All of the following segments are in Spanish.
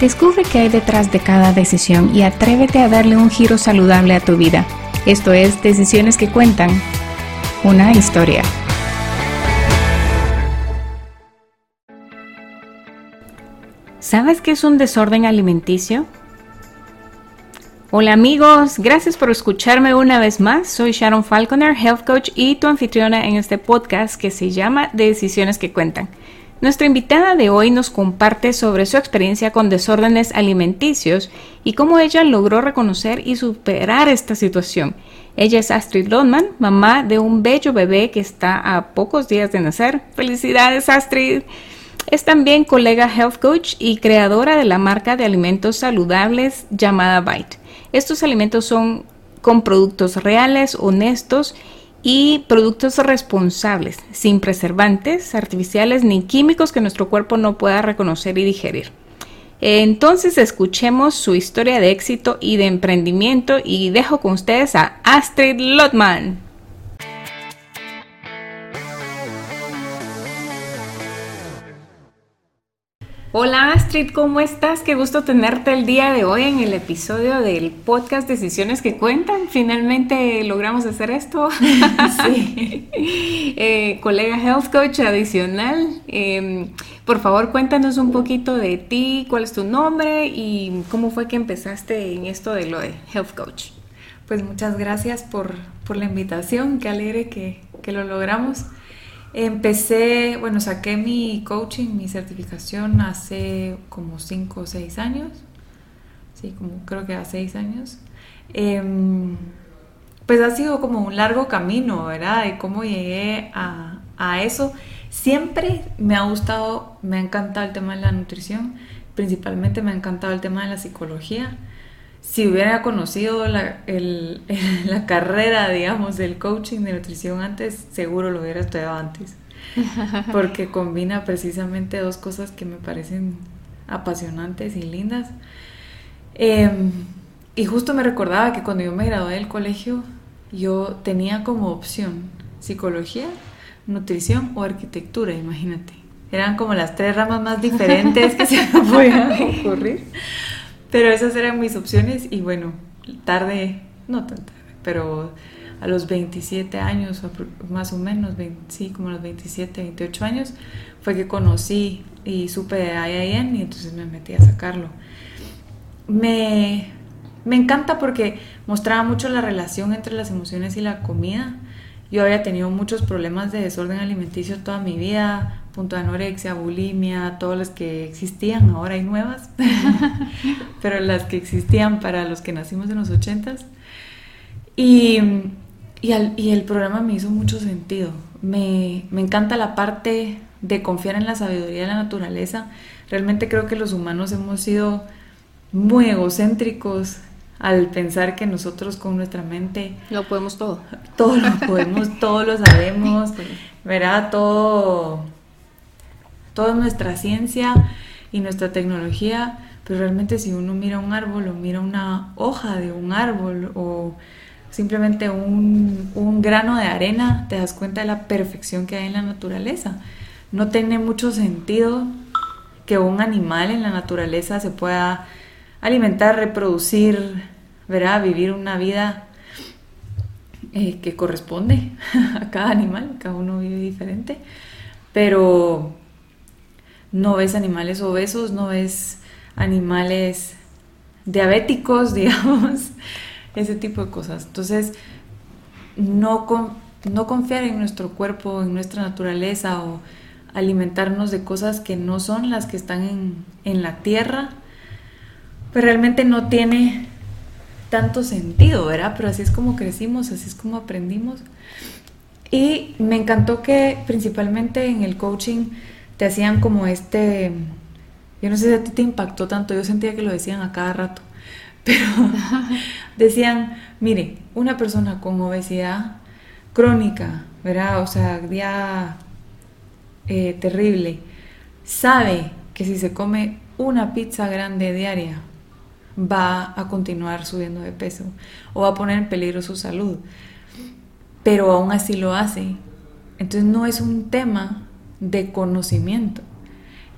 Descubre qué hay detrás de cada decisión y atrévete a darle un giro saludable a tu vida. Esto es Decisiones que Cuentan, una historia. ¿Sabes qué es un desorden alimenticio? Hola amigos, gracias por escucharme una vez más. Soy Sharon Falconer, Health Coach y tu anfitriona en este podcast que se llama Decisiones que Cuentan. Nuestra invitada de hoy nos comparte sobre su experiencia con desórdenes alimenticios y cómo ella logró reconocer y superar esta situación. Ella es Astrid Lodman, mamá de un bello bebé que está a pocos días de nacer. ¡Felicidades, Astrid! Es también colega health coach y creadora de la marca de alimentos saludables llamada Bite. Estos alimentos son con productos reales, honestos y productos responsables, sin preservantes artificiales ni químicos que nuestro cuerpo no pueda reconocer y digerir. Entonces escuchemos su historia de éxito y de emprendimiento y dejo con ustedes a Astrid Lotman. Hola Astrid, ¿cómo estás? Qué gusto tenerte el día de hoy en el episodio del podcast Decisiones que Cuentan. Finalmente logramos hacer esto. sí. Eh, colega Health Coach adicional. Em, por favor, cuéntanos un poquito de ti, cuál es tu nombre y cómo fue que empezaste en esto de lo de Health Coach. Pues muchas gracias por, la invitación, qué alegre que, que lo logramos. Empecé, bueno, saqué mi coaching, mi certificación hace como 5 o 6 años. Sí, como creo que hace 6 años. Em, pues ha sido como un largo camino, ¿verdad? De cómo llegué a, a eso. Siempre me ha gustado, me ha encantado el tema de la nutrición, principalmente me ha encantado el tema de la psicología si hubiera conocido la, la, carrera, digamos, del coaching de nutrición antes, seguro lo hubiera estudiado antes. Porque combina precisamente dos cosas que me parecen apasionantes y lindas. Em, y justo me recordaba que cuando yo me gradué del colegio, yo tenía como opción psicología, nutrición o arquitectura, imagínate. Eran como las tres ramas más diferentes que se me podían ocurrir. Pero esas eran mis opciones y bueno, tarde, no tan tarde, pero a los 27 años, más o menos, sí, como a los 27, 28 años, fue que conocí y supe de IIN y entonces me metí a sacarlo. Me, me encanta porque mostraba mucho la relación entre las emociones y la comida. Yo había tenido muchos problemas de desorden alimenticio toda mi vida, punto de anorexia, bulimia, todas las que existían, ahora hay nuevas, pero las que existían para los que nacimos en los ochentas. Y, y, el programa me hizo mucho sentido. Me, me encanta la parte de confiar en la sabiduría de la naturaleza. Realmente creo que los humanos hemos sido muy egocéntricos al pensar que nosotros con nuestra mente lo podemos todo. Todo lo podemos, todo lo sabemos, ¿verdad? Todo toda nuestra ciencia y nuestra tecnología, pero realmente si uno mira un árbol o mira una hoja de un árbol o simplemente un, un grano de arena, te das cuenta de la perfección que hay en la naturaleza. No tiene mucho sentido que un animal en la naturaleza se pueda alimentar, reproducir, ¿verdad? vivir una vida eh, que corresponde a cada animal, cada uno vive diferente, pero no ves animales obesos, no ves animales diabéticos, digamos, ese tipo de cosas. Entonces, no, no confiar en nuestro cuerpo, en nuestra naturaleza o alimentarnos de cosas que no son las que están en, en la tierra, pues realmente no tiene tanto sentido, ¿verdad? Pero así es como crecimos, así es como aprendimos. Y me encantó que principalmente en el coaching te hacían como este, yo no sé si a ti te impactó tanto, yo sentía que lo decían a cada rato, pero decían, mire, una persona con obesidad crónica, ¿verdad? O sea, ya eh, terrible, sabe que si se come una pizza grande diaria, va a continuar subiendo de peso o va a poner en peligro su salud, pero aún así lo hace. Entonces no es un tema de conocimiento,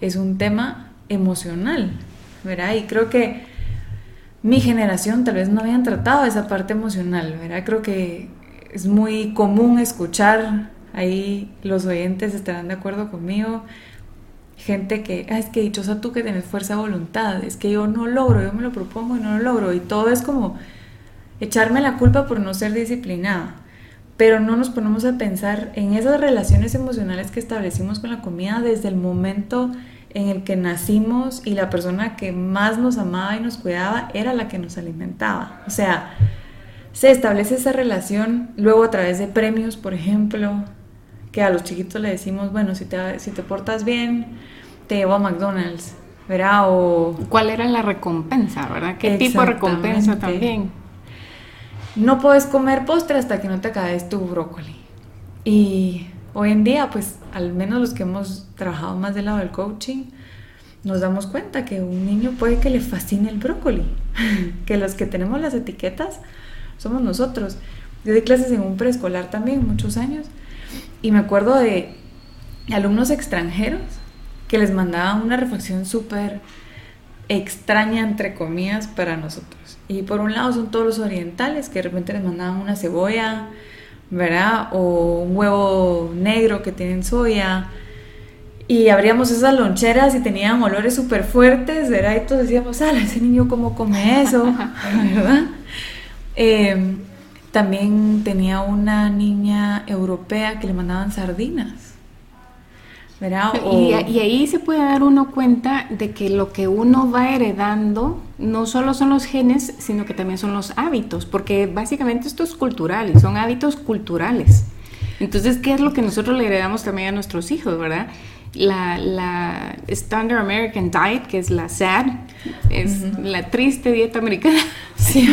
es un tema emocional, ¿verdad? Y creo que mi generación tal vez no habían tratado esa parte emocional, ¿verdad? Creo que es muy común escuchar, ahí los oyentes estarán de acuerdo conmigo, gente que, ah, es que dichosa tú que tienes fuerza de voluntad, es que yo no logro, yo me lo propongo y no lo logro, y todo es como echarme la culpa por no ser disciplinada, pero no nos ponemos a pensar en esas relaciones emocionales que establecimos con la comida desde el momento en el que nacimos y la persona que más nos amaba y nos cuidaba era la que nos alimentaba. O sea, se establece esa relación luego a través de premios, por ejemplo, que a los chiquitos le decimos, bueno, si te, si te portas bien, te llevo a McDonald's, ¿verdad? O... ¿Cuál era la recompensa, verdad? ¿Qué tipo de recompensa también? No puedes comer postre hasta que no te acabes tu brócoli. Y hoy en día, pues, al menos los que hemos trabajado más del lado del coaching, nos damos cuenta que un niño puede que le fascine el brócoli, que los que tenemos las etiquetas somos nosotros. Yo di clases en un preescolar también, muchos años, y me acuerdo de alumnos extranjeros que les mandaban una reflexión súper extraña, entre comillas, para nosotros. Y por un lado son todos los orientales, que de repente les mandaban una cebolla, ¿verdad? O un huevo negro que tienen soya. Y abríamos esas loncheras y tenían olores súper fuertes, ¿verdad? Y todos decíamos, ah, ese niño cómo come eso, ¿verdad? Em, también tenía una niña europea que le mandaban sardinas. Y, ahí se puede dar uno cuenta de que lo que uno va heredando no solo son los genes, sino que también son los hábitos, porque básicamente esto es cultural y son hábitos culturales. Entonces, ¿qué es lo que nosotros le heredamos también a nuestros hijos, verdad? La, la Standard American Diet, que es la SAD, es la triste dieta americana. Sí.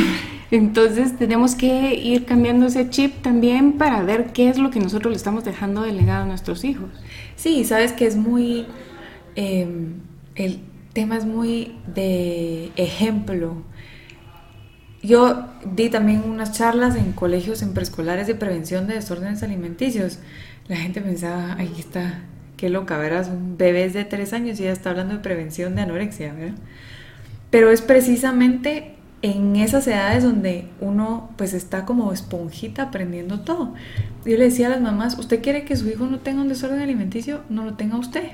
Entonces tenemos que ir cambiando ese chip también para ver qué es lo que nosotros le estamos dejando de legado a nuestros hijos. Sí, sabes que es muy, em, el tema es muy de ejemplo. Yo di también unas charlas en colegios, en preescolares de prevención de desórdenes alimenticios. La gente pensaba, ahí está, qué loca, verás, un bebé de tres años y ya está hablando de prevención de anorexia, ¿verdad? Pero es precisamente en esas edades donde uno pues está como esponjita aprendiendo todo. Yo le decía a las mamás, ¿usted quiere que su hijo no tenga un desorden alimenticio? No lo tenga usted.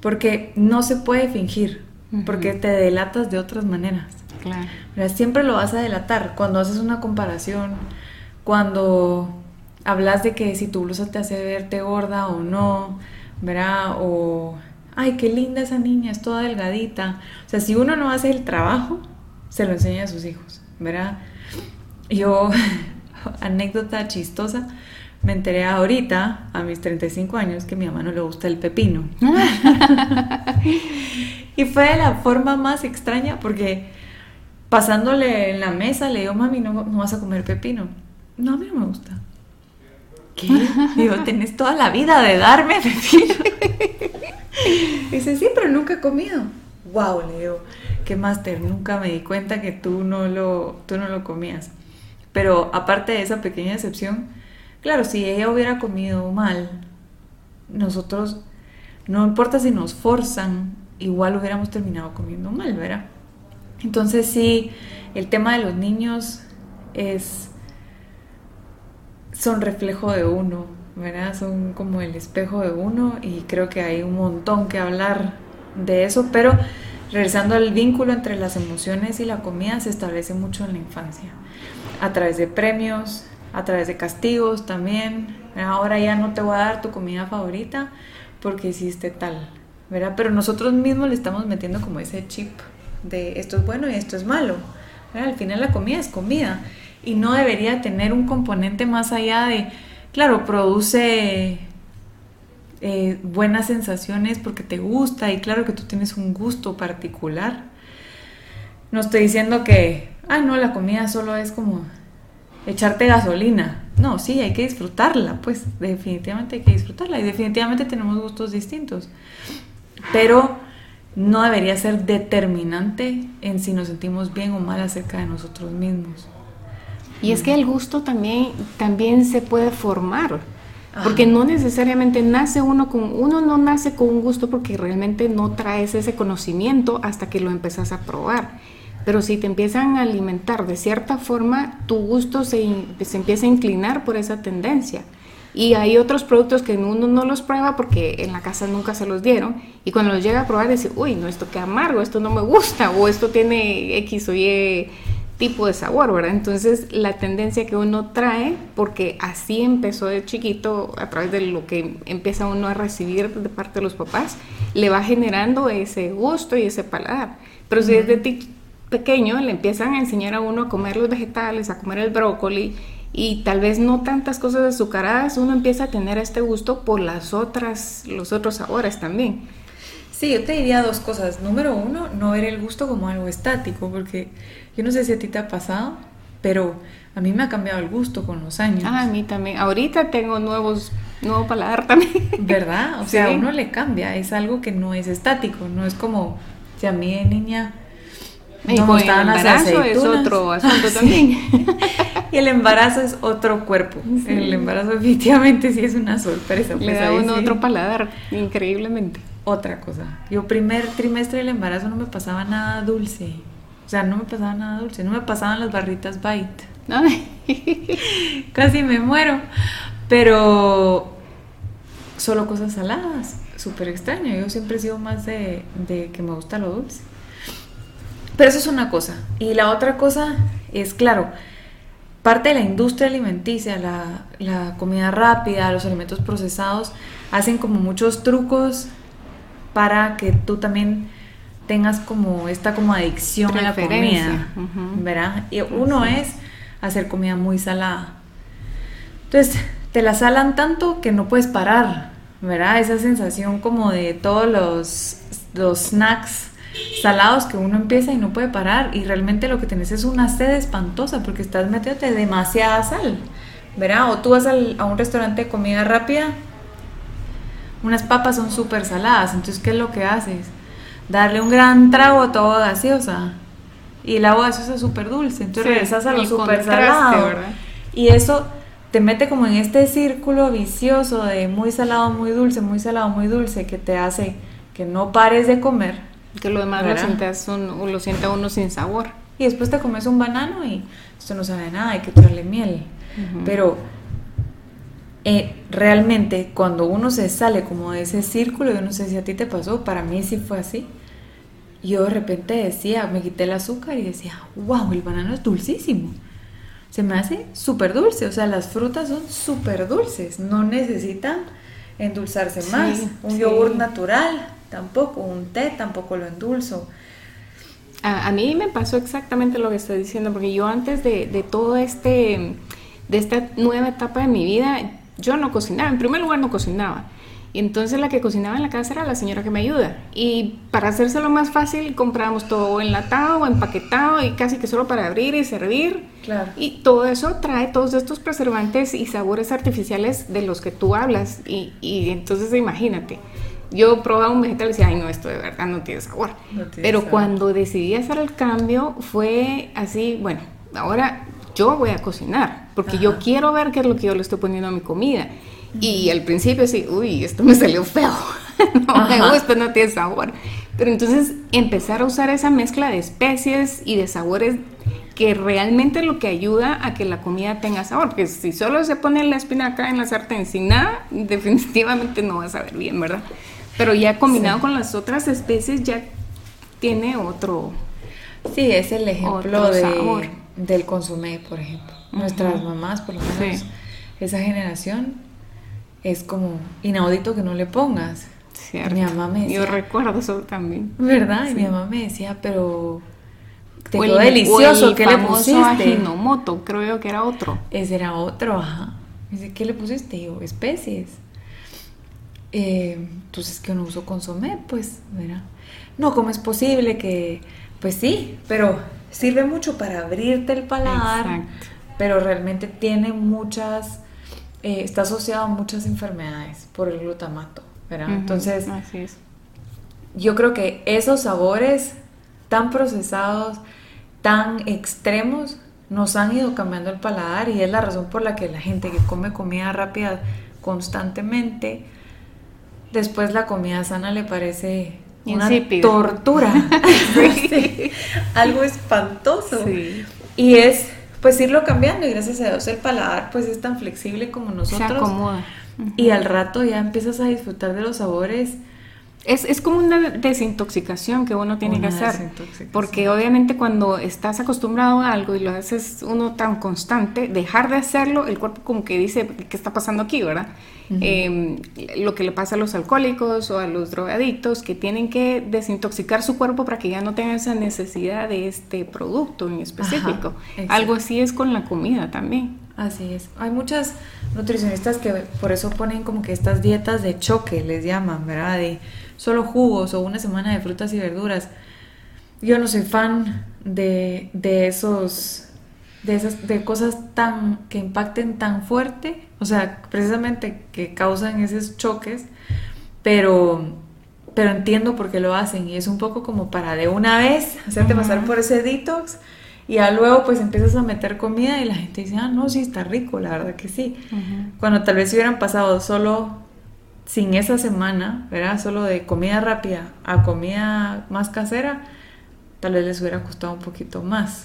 Porque no se puede fingir, porque te delatas de otras maneras. Claro. Siempre lo vas a delatar cuando haces una comparación, cuando hablas de que si tu blusa te hace verte gorda o no, ¿verdad? O, ay, qué linda esa niña, es toda delgadita. O sea, si uno no hace el trabajo, se lo enseña a sus hijos, ¿verdad? Yo, anécdota chistosa, me enteré ahorita, a mis 35 años, que a mi mamá no le gusta el pepino. y fue de la forma más extraña porque pasándole en la mesa le digo, mami, no, no vas a comer pepino. No, a mí no me gusta. ¿Qué? Digo, tenés toda la vida de darme pepino. Dice, sí, pero nunca he comido. Wow, le digo, qué máster, nunca me di cuenta que tú no, lo, tú no lo comías. Pero aparte de esa pequeña excepción, claro, si ella hubiera comido mal, nosotros, no importa si nos forzan, igual hubiéramos terminado comiendo mal, ¿verdad? Entonces sí, el tema de los niños es, son reflejo de uno, ¿verdad? Son como el espejo de uno y creo que hay un montón que hablar de eso, pero regresando al vínculo entre las emociones y la comida se establece mucho en la infancia, a través de premios, a través de castigos también. Ahora ya no te voy a dar tu comida favorita porque hiciste tal, ¿verdad? Pero nosotros mismos le estamos metiendo como ese chip de esto es bueno y esto es malo. Al final la comida es comida y no debería tener un componente más allá de, claro, produce eh, buenas sensaciones porque te gusta y claro que tú tienes un gusto particular. No estoy diciendo que, ah, no, la comida solo es como echarte gasolina. No, sí, hay que disfrutarla, pues definitivamente hay que disfrutarla y definitivamente tenemos gustos distintos. Pero no debería ser determinante en si nos sentimos bien o mal acerca de nosotros mismos. Y es que el gusto también, también se puede formar. Porque no necesariamente nace uno con, uno no nace con un gusto porque realmente no traes ese conocimiento hasta que lo empezás a probar. Pero si te empiezan a alimentar de cierta forma, tu gusto se, se empieza a inclinar por esa tendencia. Y hay otros productos que uno no los prueba porque en la casa nunca se los dieron. Y cuando los llega a probar, dice, uy, no, esto qué amargo, esto no me gusta, o esto tiene X o Y tipo de sabor, ¿verdad? Entonces la tendencia que uno trae, porque así empezó de chiquito, a través de lo que empieza uno a recibir de parte de los papás, le va generando ese gusto y ese paladar. Pero si desde pequeño le empiezan a enseñar a uno a comer los vegetales, a comer el brócoli, y tal vez no tantas cosas azucaradas, uno empieza a tener este gusto por las otras, los otros sabores también. Sí, yo te diría dos cosas. Número uno, no ver el gusto como algo estático, porque yo no sé si a ti te ha pasado, pero a mí me ha cambiado el gusto con los años. Ah, a mí también. Ahorita tengo nuevos, nuevo paladar también. ¿Verdad? O sea, a uno le cambia, es algo que no es estático, no es como si a mí de niña y no el embarazo es otro asunto también. y el embarazo es otro cuerpo. El embarazo definitivamente sí es una sorpresa. Le da uno otro paladar, increíblemente otra cosa. Yo primer trimestre del embarazo no me pasaba nada dulce. O sea, no me pasaba nada dulce. No me pasaban las barritas Bite. Casi me muero. Pero solo cosas saladas. Súper extraño. Yo siempre he sido más de, de que me gusta lo dulce. Pero eso es una cosa. Y la otra cosa es, claro, parte de la industria alimenticia, la, la, comida rápida, los alimentos procesados, hacen como muchos trucos para que tú también tengas como esta como adicción a la comida, ¿verdad? Y uno es hacer comida muy salada. Entonces, te la salan tanto que no puedes parar, ¿verdad? Esa sensación como de todos los, los snacks salados que uno empieza y no puede parar y realmente lo que tenés es una sed espantosa porque estás metiéndote demasiada sal, ¿verdad? O tú vas a un restaurante de comida rápida unas papas son súper saladas, entonces ¿qué es lo que haces? Darle un gran trago a toda gaseosa. Y el agua gaseosa es súper dulce, entonces regresas a lo súper salado. Y eso te mete como en este círculo vicioso de muy salado, muy dulce, muy salado, muy dulce, que te hace que no pares de comer. Que lo demás lo, sientas un, lo sienta uno sin sabor. Y después te comes un banano y esto no sabe nada, hay que echarle miel. Pero eh, realmente cuando uno se sale como de ese círculo, yo no sé si a ti te pasó, para mí sí fue así. Yo de repente decía, me quité el azúcar y decía, wow, el banano es dulcísimo. Se me hace súper dulce, o sea, las frutas son súper dulces, no necesitan endulzarse más. Un yogur natural, tampoco, un té tampoco lo endulzo. A, mí me pasó exactamente lo que estoy diciendo, porque yo antes de, de todo este, de esta nueva etapa de mi vida, yo no cocinaba, en primer lugar no cocinaba. Y entonces la que cocinaba en la casa era la señora que me ayuda. Y para hacérselo más fácil, comprábamos todo enlatado, empaquetado y casi que solo para abrir y servir. Claro. Y todo eso trae todos estos preservantes y sabores artificiales de los que tú hablas. Y, y entonces imagínate, yo probaba un vegetal y decía, ay no, esto de verdad no tiene sabor. Pero cuando decidí hacer el cambio fue así, bueno, ahora yo voy a cocinar, porque yo quiero ver qué es lo que yo le estoy poniendo a mi comida. Y al principio sí, uy, esto me salió feo, no me gusta, no tiene sabor. Pero entonces empezar a usar esa mezcla de especies y de sabores que realmente lo que ayuda a que la comida tenga sabor, porque si solo se pone la espinaca en la sartén sin nada, definitivamente no va a saber bien, ¿verdad? Pero ya combinado con las otras especies ya tiene otro... Sí, es el ejemplo de, sabor del consumé, por ejemplo. Nuestras mamás, por lo menos, esa generación, es como inaudito que no le pongas. Cierto. Mi mamá me decía, Yo recuerdo eso también. ¿Verdad? Y mi mamá me decía, pero te quedó delicioso, ¿qué le pusiste? Ajinomoto, creo yo que era otro. Ese era otro, ajá. dice, ¿qué le pusiste? yo, especies. Eh, entonces que no uso consomé, pues, ¿verdad? No, ¿cómo es posible que, pues sí, pero sirve mucho para abrirte el paladar, pero realmente tiene muchas, eh, está asociado a muchas enfermedades por el glutamato, ¿verdad? Entonces, yo creo que esos sabores tan procesados, tan extremos, nos han ido cambiando el paladar y es la razón por la que la gente que come comida rápida constantemente, después la comida sana le parece una Insípido. tortura, Sí, algo espantoso. Sí. Y es pues irlo cambiando y gracias a Dios el paladar pues es tan flexible como Se nosotros. acomoda. Y al rato ya empiezas a disfrutar de los sabores. Es, es como una desintoxicación que uno tiene Una que hacer. Porque obviamente cuando estás acostumbrado a algo y lo haces uno tan constante, dejar de hacerlo, el cuerpo como que dice, ¿qué está pasando aquí, verdad? Eh, lo que le pasa a los alcohólicos o a los drogadictos que tienen que desintoxicar su cuerpo para que ya no tengan esa necesidad de este producto en específico. Algo así es con la comida también. Así es. Hay muchas nutricionistas que por eso ponen como que estas dietas de choque, les llaman, ¿verdad? De solo jugos o una semana de frutas y verduras. Yo no soy fan de, de esos, de esas, de cosas tan, que impacten tan fuerte, o sea, precisamente que causan esos choques, pero, pero entiendo por qué lo hacen y es un poco como para de una vez hacerte pasar por ese detox y ya luego pues empiezas a meter comida y la gente dice, ah, no, sí, está rico, la verdad que sí. Cuando tal vez hubieran pasado solo sin esa semana, ¿verdad? Solo de comida rápida a comida más casera, tal vez les hubiera costado un poquito más,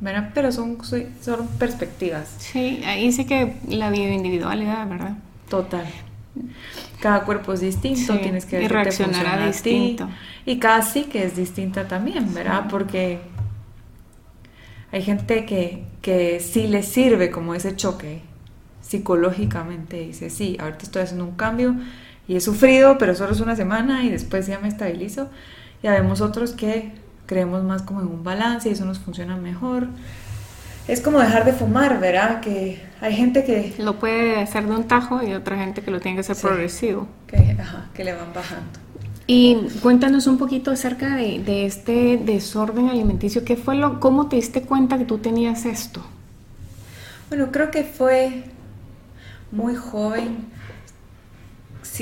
¿verdad? Pero son, son perspectivas, Sí, ahí sí que la bioindividualidad, ¿verdad? total. Cada cuerpo es distinto, Sí, tienes que ver funciona a ti. distinto. Y cada psique es distinta también, ¿verdad? Porque hay gente que, que sí le sirve como ese choque psicológicamente. Dice, sí, ahorita estoy haciendo un cambio y he sufrido, pero solo es una semana y después ya me estabilizo. Y habemos otros que creemos más como en un balance y eso nos funciona mejor. Es como dejar de fumar, ¿verdad? Que hay gente que, Lo puede hacer de un tajo y otra gente que lo tiene que hacer Sí. progresivo. que, ajá, que le van bajando. Y cuéntanos un poquito acerca de, de este desorden alimenticio. ¿Qué fue lo, cómo te diste cuenta que tú tenías esto? Bueno, creo que fue muy joven.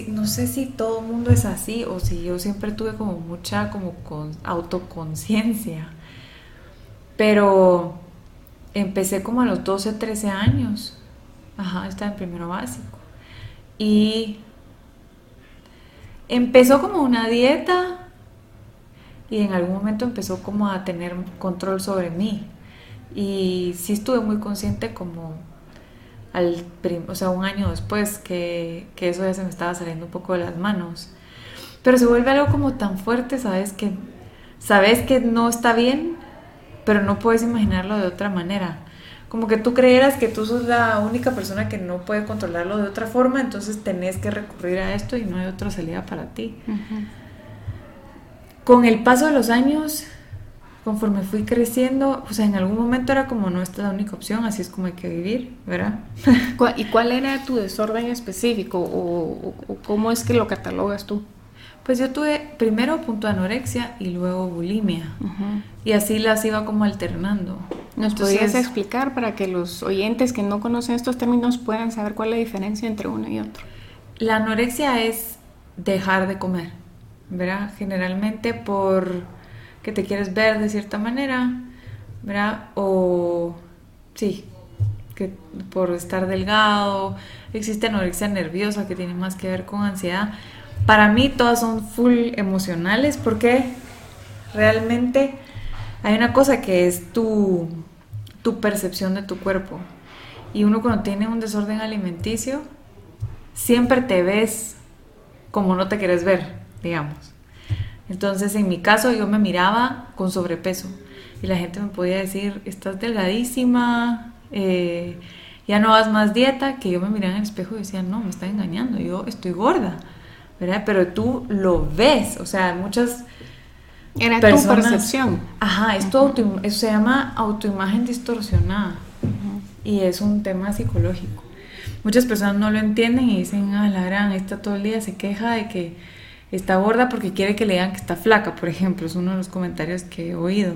No sé si todo el mundo es así o si yo siempre tuve como mucha como con, autoconciencia. Pero empecé como a los 12, 13 años. Ajá, estaba en primero básico. Y empezó como una dieta y en algún momento empezó como a tener control sobre mí. Y sí estuve muy consciente como al o sea, un año después que, que eso ya se me estaba saliendo un poco de las manos. Pero se vuelve algo como tan fuerte, ¿sabes? Que sabes que no está bien, pero no puedes imaginarlo de otra manera. Como que tú creyeras que tú sos la única persona que no puede controlarlo de otra forma, entonces tenés que recurrir a esto y no hay otra salida para ti. Con el paso de los años, conforme fui creciendo, o sea, en algún momento era como no, esta es la única opción, así es como hay que vivir, ¿verdad? ¿Cuál- ¿Y cuál era tu desorden específico o, o- o cómo es que lo catalogas tú? Pues yo tuve primero punto de anorexia y luego bulimia. Y así las iba como alternando. ¿Nos Entonces, podrías explicar para que los oyentes que no conocen estos términos puedan saber cuál es la diferencia entre uno y otro? La anorexia es dejar de comer, ¿verdad? Generalmente por que te quieres ver de cierta manera, ¿verdad? O sí, que por estar delgado. Existe anorexia nerviosa que tiene más que ver con ansiedad. Para mí todas son full emocionales porque realmente hay una cosa que es tu, tu percepción de tu cuerpo. Y uno cuando tiene un desorden alimenticio, siempre te ves como no te quieres ver, digamos. Entonces, en mi caso, yo me miraba con sobrepeso y la gente me podía decir, estás delgadísima, eh, ya no hagas más dieta, que yo me miraba en el espejo y decía, no, me está engañando, yo estoy gorda, ¿verdad? Pero tú lo ves, o sea, muchas Era personas... tu percepción. Ajá, es tu autoim- eso se llama autoimagen distorsionada y es un tema psicológico. Muchas personas no lo entienden y dicen, ah, la gran, esta todo el día se queja de que está gorda porque quiere que le digan que está flaca, por ejemplo, es uno de los comentarios que he oído.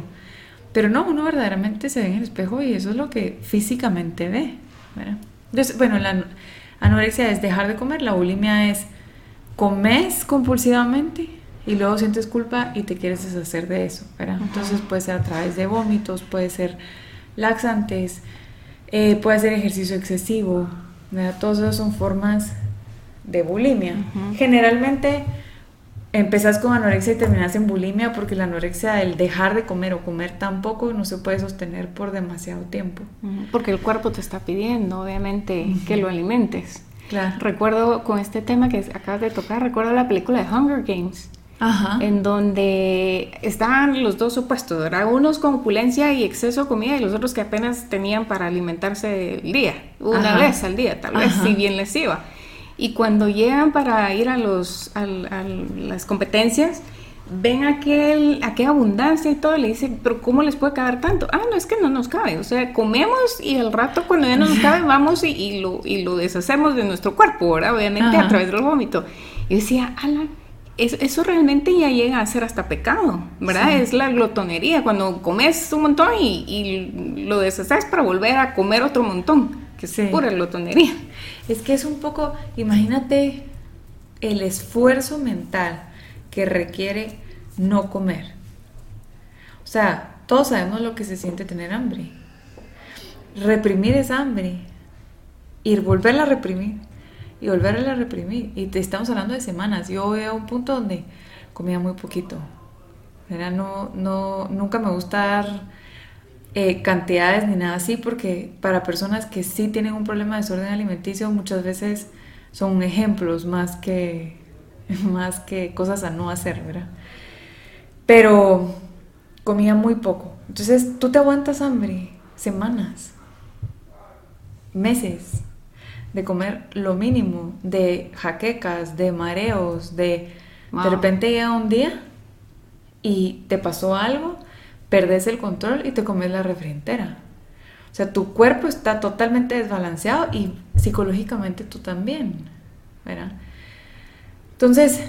Pero no, uno verdaderamente se ve en el espejo y eso es lo que físicamente ve. ¿verdad? Entonces, bueno, la an- anorexia es dejar de comer, la bulimia es comes compulsivamente y luego sientes culpa y te quieres deshacer de eso, ¿verdad? Entonces puede ser a través de vómitos, puede ser laxantes, eh, puede ser ejercicio excesivo, ¿verdad? Todos esos son formas de bulimia. Generalmente empezás con anorexia y terminas en bulimia porque la anorexia, el dejar de comer o comer tan poco, no se puede sostener por demasiado tiempo. Porque el cuerpo te está pidiendo, obviamente, que lo alimentes. Claro. Recuerdo con este tema que acabas de tocar, recuerdo la película de Hunger Games. En donde estaban los dos supuestos, ¿verdad? Unos con opulencia y exceso de comida y los otros que apenas tenían para alimentarse el día, una vez al día, tal vez, si bien les iba. Y cuando llegan para ir a, los, a, las competencias, ven aquel, aquella abundancia y todo, le dicen, pero ¿cómo les puede caber tanto? Ah, no, es que no nos cabe, o sea, comemos y al rato cuando ya no nos cabe vamos y, lo, y lo deshacemos de nuestro cuerpo, ¿verdad? Obviamente a través del vómito. Y decía, ala, eso, eso, realmente ya llega a ser hasta pecado, ¿verdad? Es la glotonería, cuando comes un montón y, y, lo deshaces para volver a comer otro montón, que es pura glotonería. Es que es un poco, imagínate el esfuerzo mental que requiere no comer. O sea, todos sabemos lo que se siente tener hambre. Reprimir esa hambre y volverla a reprimir y volverla a reprimir. Y te estamos hablando de semanas. Yo veo un punto donde comía muy poquito. No, no, nunca me gusta dar eh, cantidades ni nada así, porque para personas que sí tienen un problema de desorden alimenticio, muchas veces son ejemplos más que, más que cosas a no hacer, ¿verdad? Pero comía muy poco. Entonces tú te aguantas hambre semanas, meses de comer lo mínimo, de jaquecas, de mareos, de de repente llega un día y te pasó algo perdes el control y te comes la refri entera. O sea, tu cuerpo está totalmente desbalanceado y psicológicamente tú también, ¿verdad? Entonces,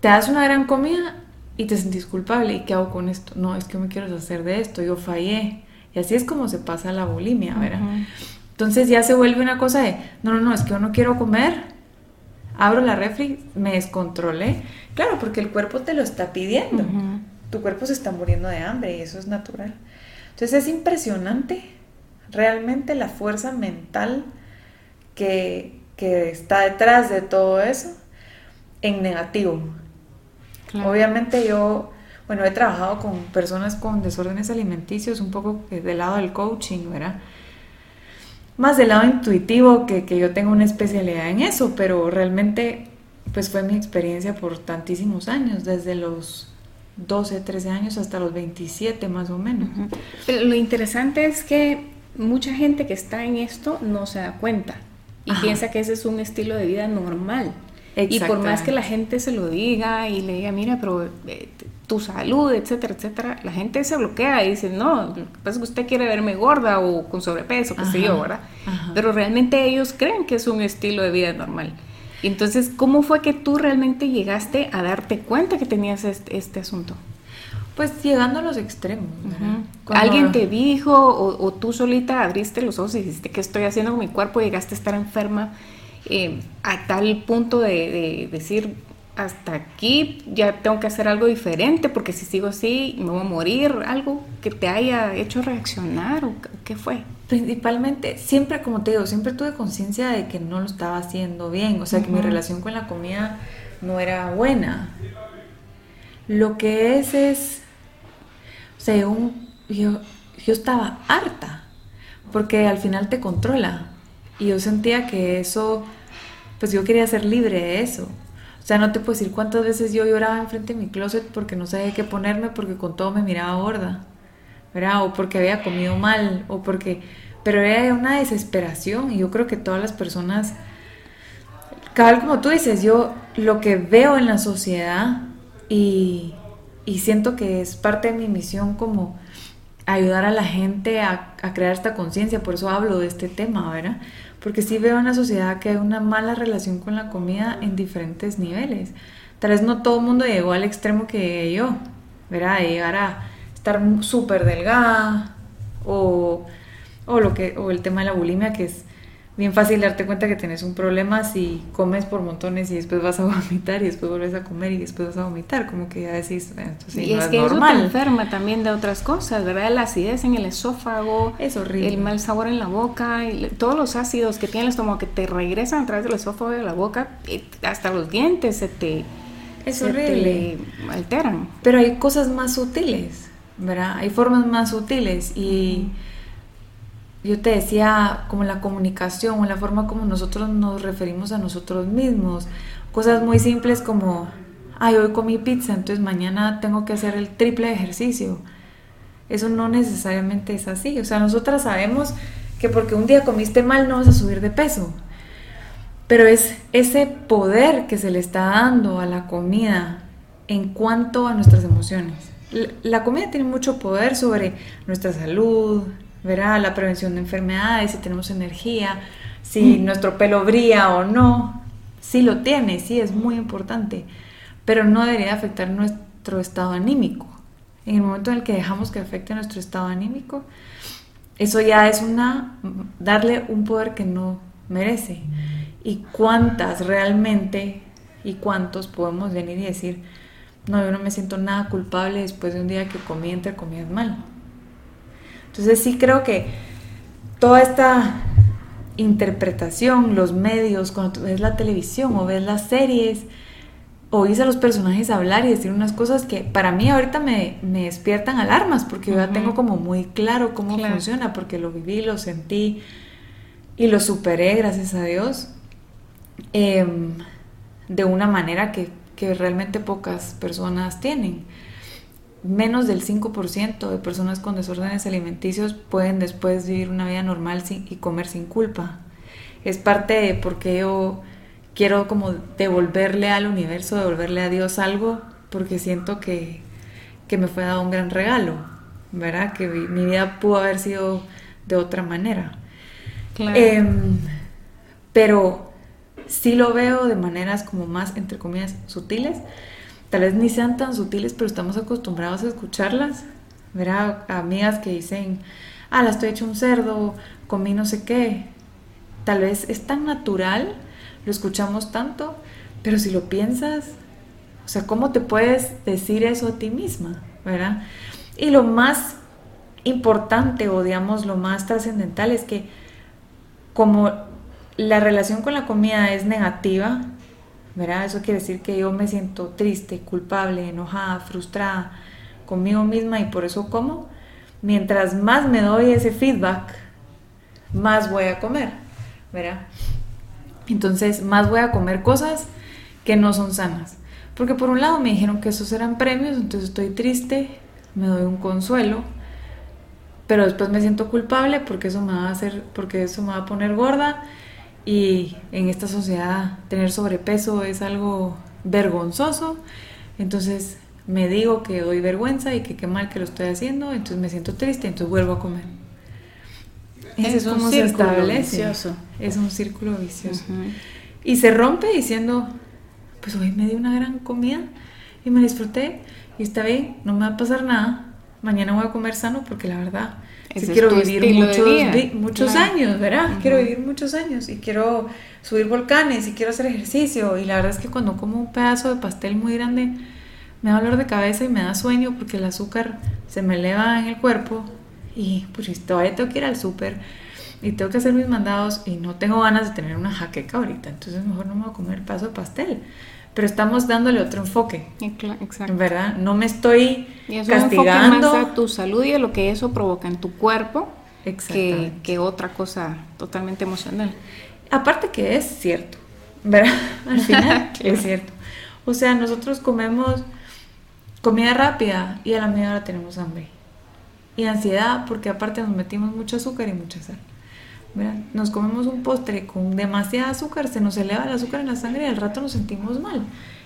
te das una gran comida y te sentís culpable. ¿Y qué hago con esto? No, es que me quiero deshacer de esto, yo fallé. Y así es como se pasa la bulimia, ¿verdad? Entonces ya se vuelve una cosa de, no, no, no, es que yo no quiero comer, abro la refri, me descontrolé. Claro, porque el cuerpo te lo está pidiendo tu cuerpo se está muriendo de hambre y eso es natural. Entonces es impresionante realmente la fuerza mental que, está detrás de todo eso en negativo. Obviamente yo, bueno, he trabajado con personas con desórdenes alimenticios, un poco del lado del coaching, ¿verdad? Más del lado intuitivo, que, que yo tengo una especialidad en eso, pero realmente pues fue mi experiencia por tantísimos años, desde los 12, 13 años hasta los 27 más o menos. Pero lo interesante es que mucha gente que está en esto no se da cuenta y piensa que ese es un estilo de vida normal. Y por más que la gente se lo diga y le diga, mira, pero eh, tu salud, etcétera, etcétera, la gente se bloquea y dice, no, lo que pasa es que usted quiere verme gorda o con sobrepeso, qué sé yo, ¿verdad? Pero realmente ellos creen que es un estilo de vida normal. Entonces, ¿cómo fue que tú realmente llegaste a darte cuenta que tenías este, este asunto? Pues llegando a los extremos. ¿Alguien te dijo o, tú solita abriste los ojos y dijiste qué estoy haciendo con mi cuerpo? Llegaste a estar enferma eh, a tal punto de, decir hasta aquí ya tengo que hacer algo diferente porque si sigo así me voy a morir. Algo que te haya hecho reaccionar o qué fue? Principalmente, siempre, como te digo, siempre tuve conciencia de que no lo estaba haciendo bien, o sea, que mi relación con la comida no era buena. Lo que es es, o sea, yo, yo, estaba harta, porque al final te controla. Y yo sentía que eso, pues yo quería ser libre de eso. O sea, no te puedo decir cuántas veces yo lloraba enfrente de mi closet porque no sabía qué ponerme, porque con todo me miraba gorda. O porque había comido mal, o porque... Pero era una desesperación y yo creo que todas las personas, cabal como tú dices, yo lo que veo en la sociedad y, y siento que es parte de mi misión como ayudar a la gente a, a crear esta conciencia, por eso hablo de este tema, ¿verdad? Porque sí veo en la sociedad que hay una mala relación con la comida en diferentes niveles. Tal vez no todo el mundo llegó al extremo que yo, ¿verdad? De llegar a estar súper delgada o, o, lo que, o el tema de la bulimia que es bien fácil darte cuenta que tienes un problema si comes por montones y después vas a vomitar y después vuelves a comer y después vas a vomitar, como que ya decís, esto sí, y no es, que normal. eso te enferma también de otras cosas, ¿verdad? La acidez en el esófago, Es horrible. el mal sabor en la boca, y le- todos los ácidos que tiene el estómago que te regresan a través del esófago y de la boca, hasta los dientes se te, Es se horrible. te alteran. Pero hay cosas más sutiles, ¿verdad? Hay formas más sutiles y yo te decía como la comunicación o la forma como nosotros nos referimos a nosotros mismos. Cosas muy simples como, ay, hoy comí pizza, entonces mañana tengo que hacer el triple de ejercicio. Eso no necesariamente es así. O sea, nosotras sabemos que porque un día comiste mal no vas a subir de peso. Pero es ese poder que se le está dando a la comida en cuanto a nuestras emociones. La comida tiene mucho poder sobre nuestra salud, ¿verdad? La prevención de enfermedades, si tenemos energía, si nuestro pelo brilla o no. Sí lo tiene, sí es muy importante, pero no debería afectar nuestro estado anímico. En el momento en el que dejamos que afecte nuestro estado anímico, eso ya es una darle un poder que no merece. ¿Y cuántas realmente y cuántos podemos venir y decir, no, yo no me siento nada culpable después de un día que comí entre comidas mal? Entonces sí creo que toda esta interpretación, los medios, cuando tú ves la televisión o ves las series, oís a los personajes hablar y decir unas cosas que para mí ahorita me, me despiertan alarmas porque yo ya tengo como muy claro cómo Claro. funciona, porque lo viví, lo sentí y lo superé, gracias a Dios, em, de una manera que, que realmente pocas personas tienen. Menos del 5% de personas con desórdenes alimenticios pueden después vivir una vida normal sin- y comer sin culpa. Es parte de por qué yo quiero como devolverle al universo, devolverle a Dios algo, porque siento que, que me fue dado un gran regalo, ¿verdad? Que vi- mi vida pudo haber sido de otra manera. Claro. Em, pero sí lo veo de maneras como más, entre comillas, sutiles. Tal vez ni sean tan sutiles, pero estamos acostumbrados a escucharlas. ¿Verdad? Amigas que dicen, ah, la estoy hecho un cerdo, comí no sé qué. Tal vez es tan natural, lo escuchamos tanto, pero si lo piensas, o sea, ¿cómo te puedes decir eso a ti misma? ¿Verdad? Y lo más importante o digamos lo más trascendental es que como la relación con la comida es negativa, ¿verdad? Eso quiere decir que yo me siento triste, culpable, enojada, frustrada conmigo misma y por eso como. Mientras más me doy ese feedback, más voy a comer, ¿verdad? Entonces, más voy a comer cosas que no son sanas. Porque por un lado me dijeron que esos eran premios, entonces estoy triste, me doy un consuelo, pero después me siento culpable porque eso me va a hacer, porque eso me va a poner gorda y en esta sociedad tener sobrepeso es algo vergonzoso, entonces me digo que doy vergüenza y que qué mal que lo estoy haciendo, entonces me siento triste, entonces vuelvo a comer. Ese Es un círculo vicioso. Es un círculo vicioso. Y se rompe diciendo, pues hoy me di una gran comida y me disfruté y está bien, no me va a pasar nada. Mañana voy a comer sano porque la verdad quiero vivir muchos, vi- muchos Claro. años, ¿verdad? Quiero vivir muchos años y quiero subir volcanes y quiero hacer ejercicio. Y la verdad es que cuando como un pedazo de pastel muy grande me da dolor de cabeza y me da sueño porque el azúcar se me eleva en el cuerpo y pues todavía tengo que ir al súper y tengo que hacer mis mandados y no tengo ganas de tener una jaqueca ahorita, entonces mejor no me voy a comer el pedazo de pastel. Pero estamos dándole otro enfoque, Exacto. ¿verdad? No me estoy Y es un castigando. más a tu salud y a lo que eso provoca en tu cuerpo que, otra cosa totalmente emocional. Aparte que es cierto, ¿verdad? Al final Claro. es cierto. O sea, nosotros comemos comida rápida y a la media hora tenemos hambre. Y ansiedad porque aparte nos metimos mucho azúcar y mucha sal. ¿Verdad? Nos comemos un postre con demasiada azúcar, se nos eleva el azúcar en la sangre y al rato nos sentimos mal.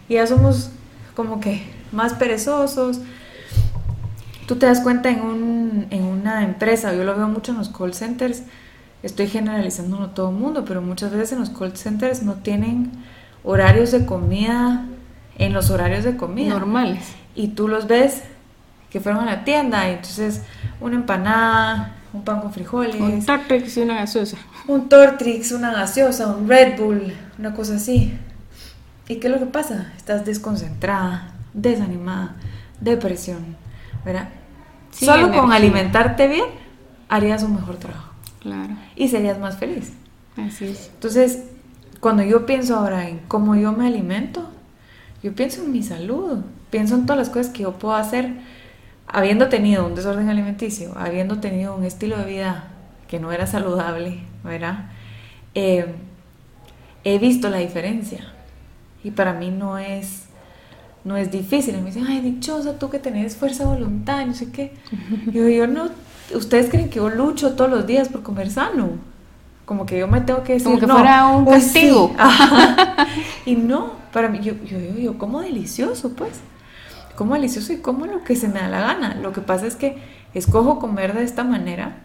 Y ya somos como que más perezosos. Tú te das cuenta en, un, en una empresa, yo lo veo mucho en los call centers, estoy generalizándolo todo el mundo, pero muchas veces en los call centers no tienen horarios de comida en los horarios de comida. Normales. Y tú los ves que fueron a la tienda y entonces una empanada un pan con frijoles. Un Tortrix y una gaseosa. Un Tortrix, una gaseosa, un Red Bull, una cosa así. ¿Y qué es lo que pasa? Estás desconcentrada, desanimada, depresión, ¿verdad? Solo con alimentarte bien harías un mejor trabajo. Claro. Y serías más feliz. Así es. Entonces, cuando yo pienso ahora en cómo yo me alimento, yo pienso en mi salud, pienso en todas las cosas que yo puedo hacer habiendo tenido un desorden alimenticio, habiendo tenido un estilo de vida que no era saludable, ¿verdad? Eh, he visto la diferencia y para mí no es no es difícil. me dicen, ay, dichosa, tú que tenés fuerza de voluntad, no sé qué. Yo, yo no, ustedes creen que yo lucho todos los días por comer sano. Como que yo me tengo que decir, como que fuera un castigo. y no, para mí, yo, yo, yo, yo como delicioso, pues. Como delicioso y como lo que se me da la gana. Lo que pasa es que escojo comer de esta manera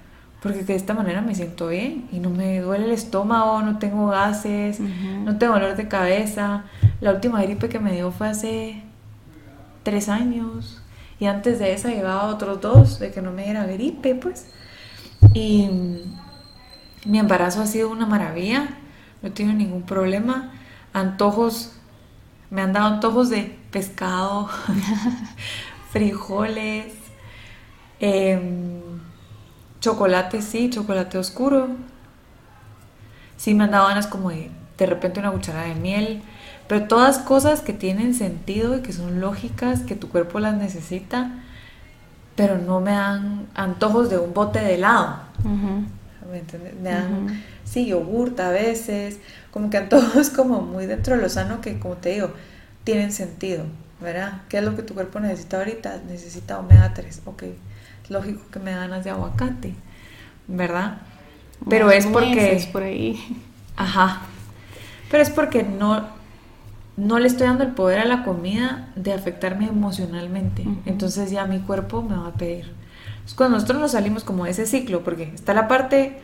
porque de esta manera me siento bien y no me duele el estómago, no tengo gases, no tengo dolor de cabeza. La última gripe que me dio fue hace tres años y antes de esa llevaba otros dos de que no me diera gripe, pues. Y mi embarazo ha sido una maravilla, no he tenido ningún problema. Antojos, me han dado antojos de pescado, frijoles, em, chocolate, sí, chocolate oscuro. Sí me han dado ganas como de de repente una cucharada de miel, pero todas cosas que tienen sentido y que son lógicas, que tu cuerpo las necesita, pero no me dan antojos de un bote de helado. ¿Me entiendes? Me dan, sí, yogurt a veces, como que antojos como muy dentro de lo sano que, como te digo, tienen sentido, ¿verdad? ¿Qué es lo que tu cuerpo necesita ahorita? Necesita omega 3, ok. Lógico que me ganas de aguacate, ¿verdad? Pero es porque... por ahí. Ajá. Pero es porque no, no le estoy dando el poder a la comida de afectarme emocionalmente. Entonces ya mi cuerpo me va a pedir. Es cuando nosotros nos salimos como de ese ciclo, porque está la parte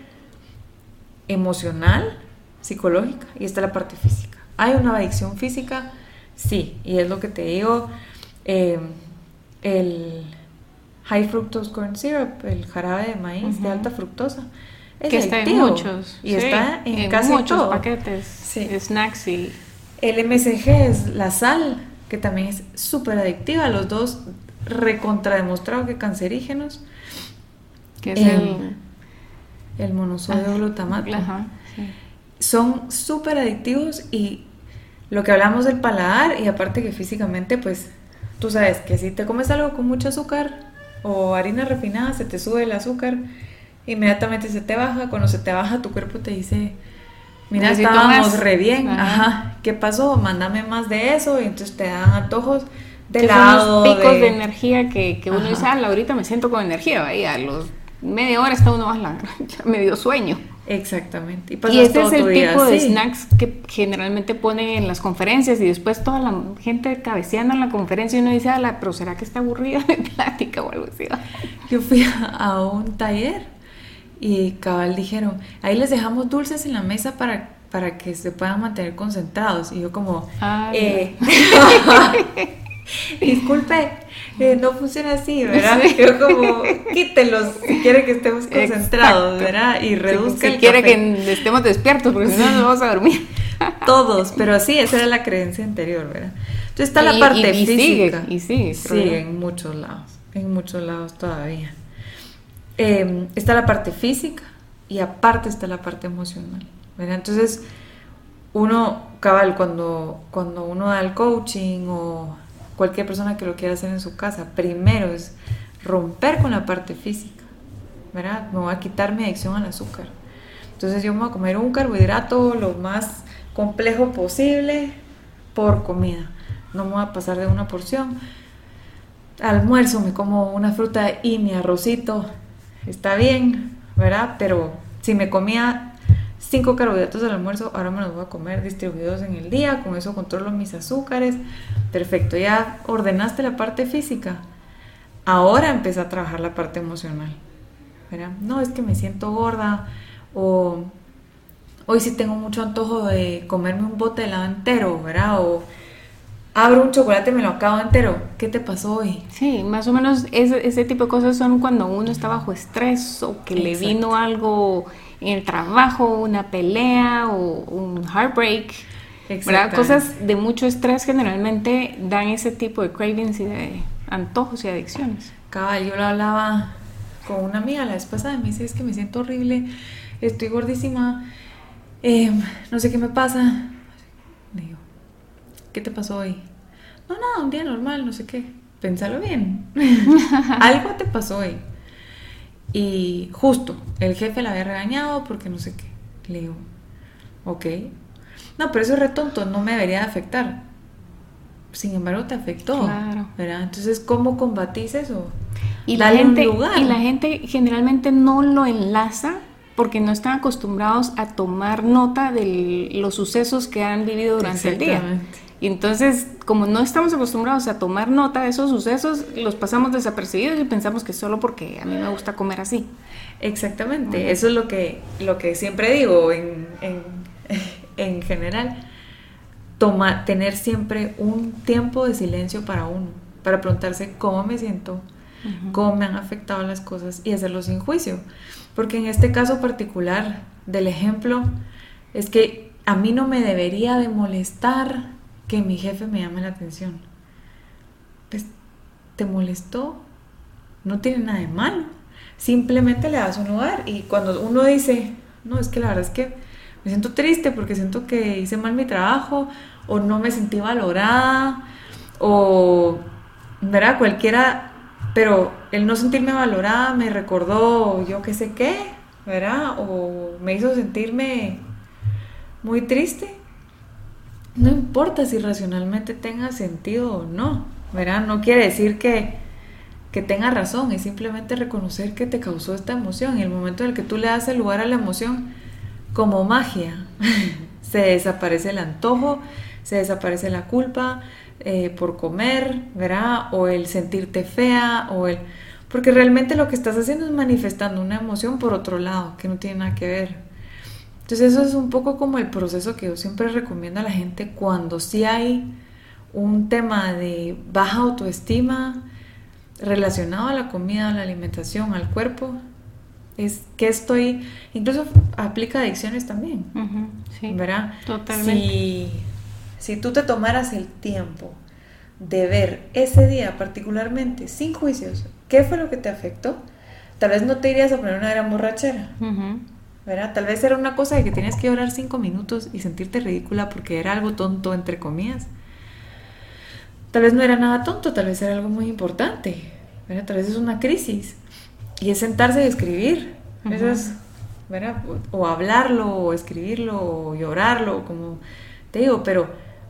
emocional, psicológica, y está la parte física. ¿Hay una adicción física? Sí, y es lo que te digo. Eh, el high fructose corn syrup, el jarabe de maíz de alta fructosa, es que está en muchos. Y está en, casi muchos paquetes, snacks y el MSG es la sal, que también es súper adictiva. Los dos recontrademostrado que cancerígenos. Que es el, el, monosodio glutamato. Son súper adictivos y lo que hablamos del paladar y aparte que físicamente pues tú sabes que si te comes algo con mucho azúcar o harina refinada se te sube el azúcar, inmediatamente se te baja, cuando se te baja tu cuerpo te dice Mira, estábamos re bien. Ajá. ¿Qué pasó? Mándame más de eso. Y entonces te dan antojos de lado. Son picos de, energía que, que uno dice, ah, ahorita me siento con energía. Ahí a los media hora está uno más la me dio sueño. Exactamente. Y, ese es el tipo de snacks que generalmente ponen en las conferencias y después toda la gente cabeceando en la conferencia y uno dice, ah, pero ¿será que está aburrida de plática o algo así? Yo fui a un taller y cabal dijeron, ahí les dejamos dulces en la mesa para, para que se puedan mantener concentrados. Y yo como, eh, disculpe, eh, no funciona así, ¿verdad? Yo como, quítelos si quiere que estemos concentrados, ¿verdad? Y reduzca Si, quiere que estemos despiertos, porque si no nos vamos a dormir. Todos, pero sí, esa era la creencia anterior, ¿verdad? Entonces está la parte y, física. y sigue, sí, en muchos lados, en muchos lados todavía. Em, está la parte física y aparte está la parte emocional. Entonces, uno, cabal, cuando, cuando uno da el coaching o cualquier persona que lo quiera hacer en su casa, primero es romper con la parte física, ¿verdad? Me voy a quitar mi adicción al azúcar. Entonces yo me voy a comer un carbohidrato lo más complejo posible por comida. No me voy a pasar de una porción. Almuerzo me como una fruta y mi arrocito está bien, ¿verdad? Pero si me comía cinco carbohidratos al almuerzo, ahora me los voy a comer distribuidos en el día, con eso controlo mis azúcares. Perfecto, ya ordenaste la parte física. Ahora empieza a trabajar la parte emocional. ¿verdad? No, es que me siento gorda o hoy sí tengo mucho antojo de comerme un bote de helado entero, ¿verdad? O abro un chocolate y me lo acabo entero. ¿Qué te pasó hoy? Sí, más o menos ese, ese tipo de cosas son cuando uno está bajo estrés o que le vino algo en el trabajo, una pelea o un heartbreak. ¿verdad? Cosas de mucho estrés generalmente dan ese tipo de cravings y de antojos y adicciones. Cabal, yo lo hablaba con una amiga la vez pasada me dice, es que me siento horrible, estoy gordísima, em, no sé qué me pasa. Digo, ¿qué te pasó hoy? No, nada, un día normal, no sé qué. Pensalo bien. Algo te pasó hoy. Y justo, el jefe la había regañado porque no sé qué. Le digo, ok. No, pero eso es retonto, no me debería de afectar. Sin embargo, te afectó. Claro. ¿verdad? Entonces, ¿cómo combatís eso? Y la, gente, y la gente generalmente no lo enlaza porque no están acostumbrados a tomar nota de los sucesos que han vivido durante el día. Y entonces, como no estamos acostumbrados a tomar nota de esos sucesos, los pasamos desapercibidos y pensamos que solo porque a mí me gusta comer así. Exactamente, eso es lo que, lo que siempre digo en, en, general. Toma, tener siempre un tiempo de silencio para uno, para preguntarse cómo me siento, cómo me han afectado las cosas y hacerlo sin juicio. Porque en este caso particular del ejemplo, es que a mí no me debería de molestar que mi jefe me llame la atención. Pues, ¿te molestó? No tiene nada de malo. Simplemente le das un lugar. Y cuando uno dice, no, es que la verdad es que me siento triste porque siento que hice mal mi trabajo, o no me sentí valorada, o, ¿verdad? Cualquiera pero el no sentirme valorada me recordó yo qué sé qué, ¿verdad? O me hizo sentirme muy triste. No importa si racionalmente tenga sentido o no, ¿verdad? No quiere decir que, que tenga razón, es simplemente reconocer que te causó esta emoción. Y el momento en el que tú le das el lugar a la emoción, como magia, se desaparece el antojo, se desaparece la culpa, eh, por comer, ¿verdad? O el sentirte fea, o el... Porque realmente lo que estás haciendo es manifestando una emoción por otro lado, que no tiene nada que ver. Entonces eso es un poco como el proceso que yo siempre recomiendo a la gente cuando sí hay un tema de baja autoestima relacionado a la comida, a la alimentación, al cuerpo, es que estoy, incluso aplica adicciones también, sí, ¿verdad? Totalmente. Si tú te tomaras el tiempo de ver ese día particularmente, sin juicios, qué fue lo que te afectó, tal vez no te irías a poner una gran borrachera. ¿Verdad? Tal vez era una cosa de que tenías que llorar cinco minutos y sentirte ridícula porque era algo tonto, entre comillas. Tal vez no era nada tonto, tal vez era algo muy importante. ¿verdad? Tal vez es una crisis. Y es sentarse y escribir. Eso es, ¿verdad? O hablarlo, o escribirlo, o llorarlo, como te digo, pero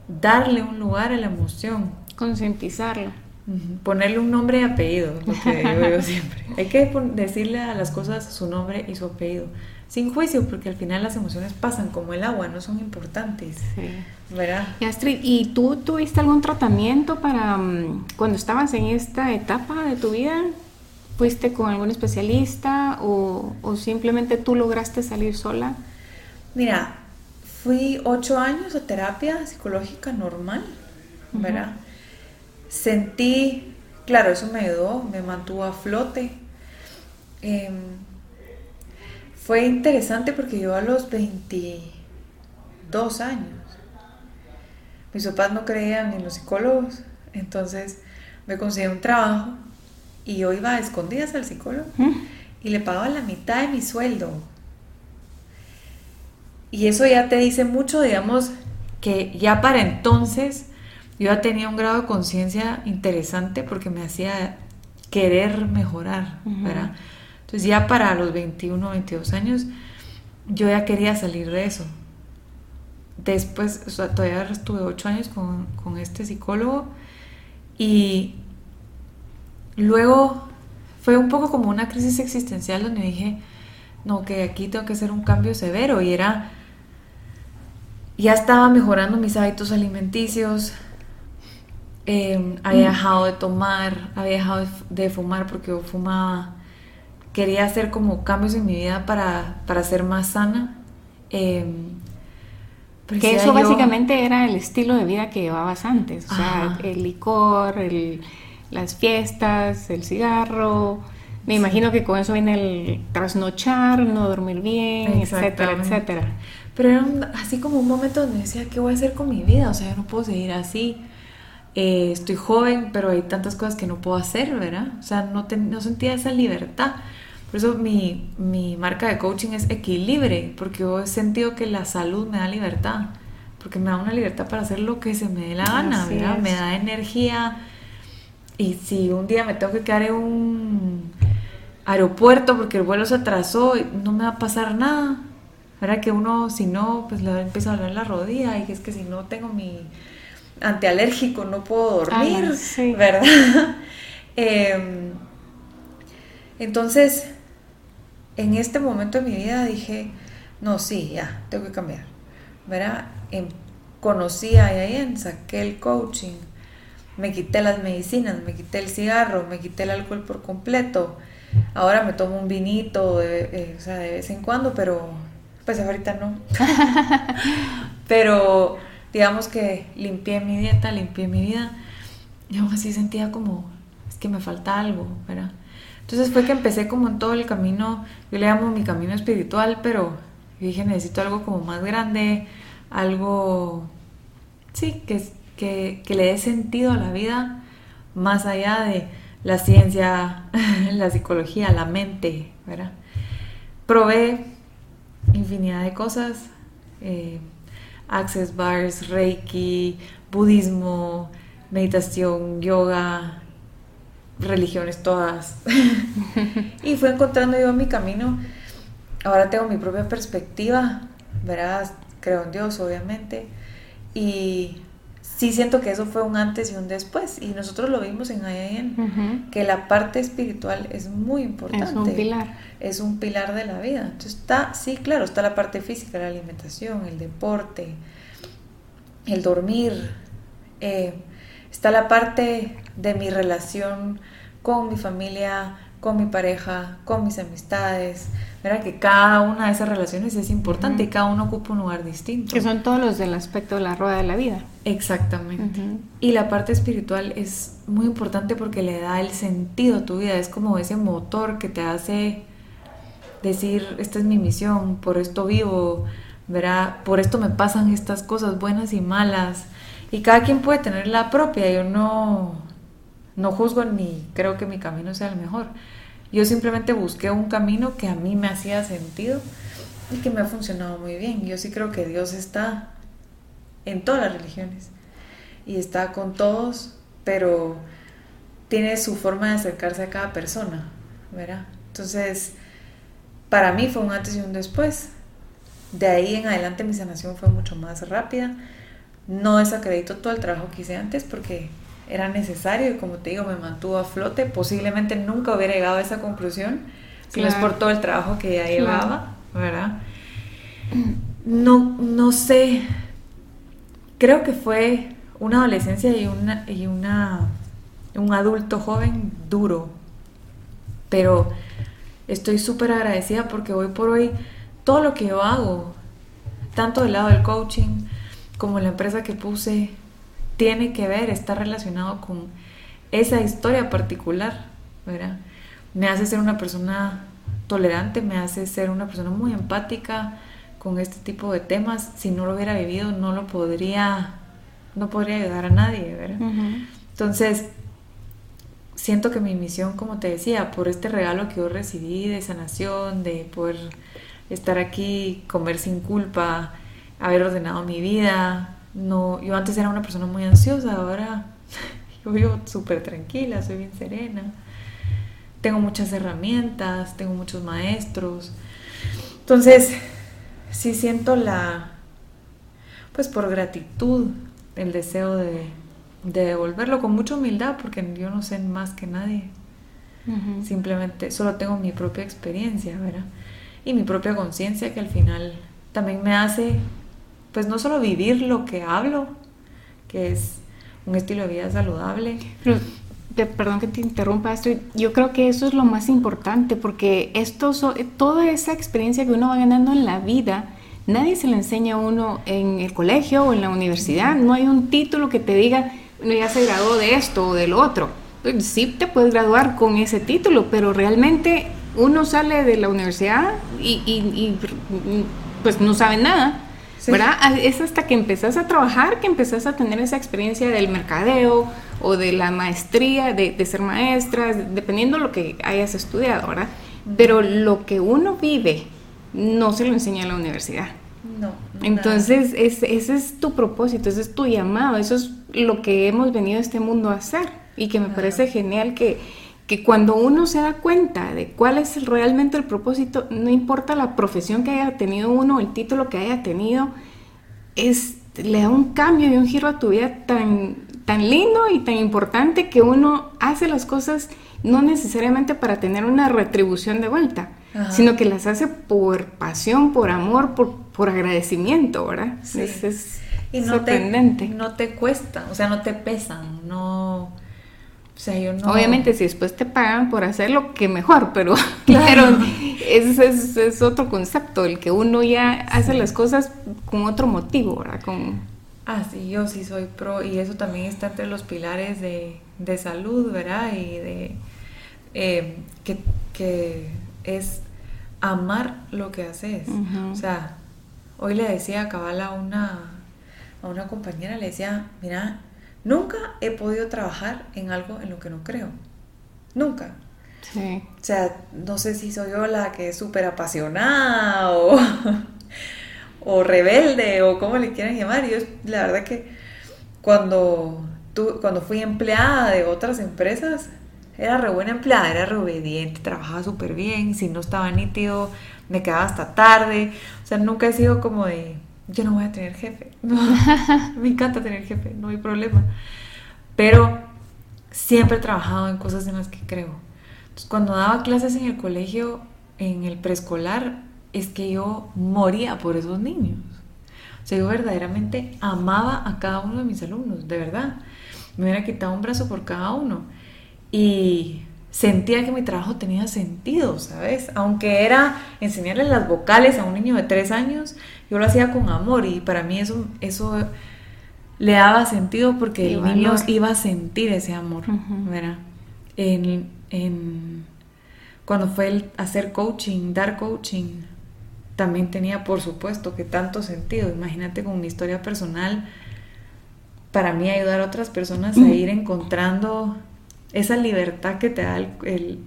darle un lugar a la emoción. Concientizarlo. Ponerle un nombre y apellido, lo que digo yo siempre. Hay que decirle a las cosas su nombre y su apellido. Sin juicio, porque al final las emociones pasan como el agua, no son importantes. Sí. ¿Verdad? Y Astrid, ¿y tú tuviste algún tratamiento para mm, cuando estabas en esta etapa de tu vida? ¿Fuiste con algún especialista o, o simplemente tú lograste salir sola? Mira, Fui ocho años de terapia psicológica normal, ¿verdad? Sentí, claro, eso me ayudó, me mantuvo a flote. Em, fue interesante porque yo a los 22 años, mis papás no creían en los psicólogos, entonces me conseguí un trabajo y yo iba a escondidas al psicólogo y le pagaba la mitad de mi sueldo y eso ya te dice mucho, digamos, que ya para entonces yo ya tenía un grado de conciencia interesante porque me hacía querer mejorar, ¿verdad? Entonces ya para los 21, 22 años yo ya quería salir de eso. Después, o sea, todavía estuve 8 años con, con este psicólogo y luego fue un poco como una crisis existencial donde dije, no, que aquí tengo que hacer un cambio severo y era ya estaba mejorando mis hábitos alimenticios, em, había mm. dejado de tomar, había dejado de fumar porque yo fumaba, quería hacer como cambios en mi vida para, ser más sana. Em, que eso básicamente era el estilo de vida que llevabas antes, o sea, el licor, el, las fiestas, el cigarro. Me imagino que con eso viene el trasnochar, no dormir bien, etcétera, etcétera. Pero era así como un momento donde decía, ¿qué voy a hacer con mi vida? O sea, yo no puedo seguir así. Eh, estoy joven, pero hay tantas cosas que no puedo hacer, ¿verdad? O sea, no, no sentía esa libertad. Por eso mi, mi, marca de coaching es equilibre, porque yo he sentido que la salud me da libertad, porque me da una libertad para hacer lo que se me dé la gana, ¿verdad? Me da energía. Y si un día me tengo que quedar en un aeropuerto porque el vuelo se atrasó, no me va a pasar nada. ¿Verdad? Que uno, si no, pues le empieza a doler la rodilla y es que si no tengo mi antialérgico no puedo dormir, ¿verdad? Em, entonces, en este momento de mi vida dije, no, sí, ya, tengo que cambiar. ¿Verdad? Em, conocí a Yayen, saqué el coaching, me quité las medicinas, me quité el cigarro, me quité el alcohol por completo. Ahora me tomo un vinito, de, eh, o sea, de vez en cuando, pero pues ahorita no. pero digamos que limpié mi dieta, limpié mi vida. Y aún así sentía como, que me falta algo, ¿verdad? Entonces fue que empecé como en todo el camino, yo le llamo mi camino espiritual, pero dije, necesito algo como más grande, algo, sí, que, que, que le dé sentido a la vida, más allá de la ciencia, la psicología, la mente, ¿verdad? Probé infinidad de cosas, eh, access bars, reiki, budismo, meditación, yoga, religiones todas. y fue encontrando yo mi camino. Ahora tengo mi propia perspectiva, verás, creo en Dios, obviamente. Y sí siento que eso fue un antes y un después. Y nosotros lo vimos en IAN, que la parte espiritual es muy importante. Es un pilar. Es un pilar de la vida. Entonces está, sí, claro, está la parte física, la alimentación, el deporte, el dormir. Eh, está la parte de mi relación con mi familia, con mi pareja, con mis amistades, ¿verdad? Que cada una de esas relaciones es importante y cada uno ocupa un lugar distinto. Que son todos los del aspecto de la rueda de la vida. Exactamente. Y la parte espiritual es muy importante porque le da el sentido a tu vida, es como ese motor que te hace decir, esta es mi misión, por esto vivo, ¿verdad? Por esto me pasan estas cosas buenas y malas. Y cada quien puede tener la propia, yo no, no juzgo ni creo que mi camino sea el mejor. Yo simplemente busqué un camino que a mí me hacía sentido y que me ha funcionado muy bien. Yo sí creo que Dios está en todas las religiones y está con todos, pero tiene su forma de acercarse a cada persona, ¿verdad? Entonces, para mí fue un antes y un después. De ahí en adelante mi sanación fue mucho más rápida. No desacredito todo el trabajo que hice antes porque era necesario y como te digo, me mantuvo a flote. Posiblemente nunca hubiera llegado a esa conclusión si no es por todo el trabajo que ya llevaba, ¿verdad? No, no sé, creo que fue una adolescencia y, una, y una, un adulto joven duro, pero estoy súper agradecida porque hoy por hoy todo lo que yo hago, tanto del lado del coaching como la empresa que puse, tiene que ver, está relacionado con esa historia particular, ¿verdad? Me hace ser una persona tolerante, me hace ser una persona muy empática con este tipo de temas. Si no lo hubiera vivido, no lo podría, no podría ayudar a nadie, ¿verdad? Entonces, siento que mi misión, como te decía, por este regalo que yo recibí de sanación, de poder estar aquí, comer sin culpa, haber ordenado mi vida, no, yo antes era una persona muy ansiosa, ahora yo vivo súper tranquila, soy bien serena. Tengo muchas herramientas, tengo muchos maestros. Entonces, sí siento la, pues por gratitud, el deseo de, devolverlo con mucha humildad, porque yo no sé más que nadie. Simplemente solo tengo mi propia experiencia, ¿verdad? Y mi propia conciencia que al final también me hace pues no solo vivir lo que hablo, que es un estilo de vida saludable. Pero, perdón que te interrumpa esto, yo creo que eso es lo más importante, porque esto, toda esa experiencia que uno va ganando en la vida, nadie se le enseña a uno en el colegio o en la universidad. No hay un título que te diga, no, ya se graduó de esto o del otro. Sí te puedes graduar con ese título, pero realmente uno sale de la universidad y, pues no sabe nada. ¿Verdad? Ah, es hasta que empezás a trabajar que empezás a tener esa experiencia del mercadeo o de la maestría, de, de ser maestra, dependiendo de lo que hayas estudiado, ¿verdad? Pero lo que uno vive no se lo enseña en la universidad. No. Entonces, ese es tu propósito, ese es tu llamado, eso es lo que hemos venido a este mundo a hacer. Y que me parece genial que, que cuando uno se da cuenta de cuál es realmente el propósito, no importa la profesión que haya tenido uno, el título que haya tenido, es, le da un cambio y un giro a tu vida tan, tan lindo y tan importante que uno hace las cosas no necesariamente para tener una retribución de vuelta, sino que las hace por pasión, por amor, por, por agradecimiento, ¿verdad? Es, y no sorprendente. Te, no te cuesta, o sea, no te pesan, no... O sea, yo no... Obviamente, si después te pagan por hacerlo, que mejor, pero, claro. ese es, es, otro concepto, el que uno ya hace las cosas con otro motivo, ¿verdad? Con... Ah, sí, yo sí soy pro, y eso también está entre los pilares de, de salud, ¿verdad? Y de eh, que, es amar lo que haces. O sea, hoy le decía a Cabal a una, a una compañera, le decía, mira, nunca he podido trabajar en algo en lo que no creo. Nunca. Sí. O sea, no sé si soy yo la que es súper apasionada o, o rebelde o como le quieran llamar. Yo la verdad que cuando, tú, cuando fui empleada de otras empresas, era re buena empleada, era re obediente, trabajaba súper bien, si no estaba nítido, me quedaba hasta tarde. O sea, nunca he sido como de, yo no voy a tener jefe. me encanta tener jefe, no hay problema. Pero siempre he trabajado en cosas en las que creo. Entonces, cuando daba clases en el colegio, en el preescolar, es que yo moría por esos niños. O sea, yo verdaderamente amaba a cada uno de mis alumnos, de verdad. Me hubiera quitado un brazo por cada uno y sentía que mi trabajo tenía sentido, ¿sabes? Aunque era enseñarle las vocales a un niño de tres años, yo lo hacía con amor y para mí eso, eso le daba sentido porque el niño iba a sentir ese amor, ¿verdad? En, en, cuando fue el hacer coaching, dar coaching, también tenía, por supuesto, que tanto sentido. Imagínate con una historia personal, para mí ayudar a otras personas a ir encontrando esa libertad que te da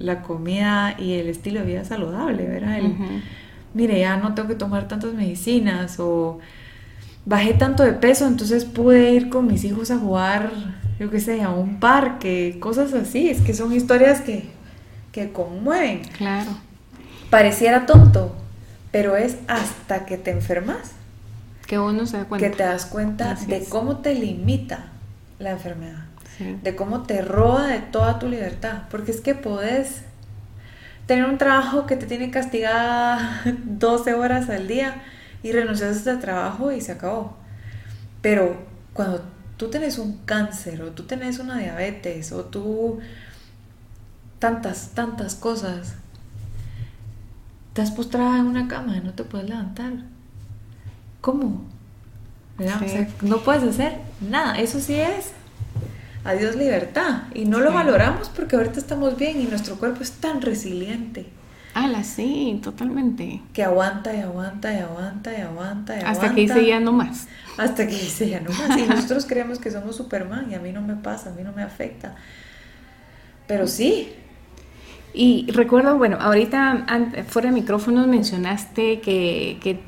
la comida y el estilo de vida saludable, ¿verdad? Mire, ya no tengo que tomar tantas medicinas o bajé tanto de peso, entonces pude ir con mis hijos a jugar, yo qué sé, a un parque, cosas así. Es que son historias que, que conmueven. Claro. Pareciera tonto, pero es hasta que te enfermas. Que uno se da cuenta. Que te das cuenta de cómo te limita la enfermedad de cómo te roba de toda tu libertad, porque es que podés tener un trabajo que te tiene castigada 12 horas al día y renuncias a ese trabajo y se acabó. Pero cuando tú tienes un cáncer o tú tienes una diabetes o tú tantas, tantas cosas, estás postrada en una cama y no te puedes levantar. ¿Cómo? no puedes hacer nada. Eso sí es adiós libertad. Y no lo valoramos porque ahorita estamos bien y nuestro cuerpo es tan resiliente. Ala, sí, totalmente. Que aguanta y aguanta y aguanta y aguanta y Hasta que dice ya no más. Hasta que dice ya no más. Y nosotros creemos que somos Superman y a mí no me pasa, a mí no me afecta. Pero sí. Y recuerdo, bueno, ahorita fuera de micrófonos mencionaste que, que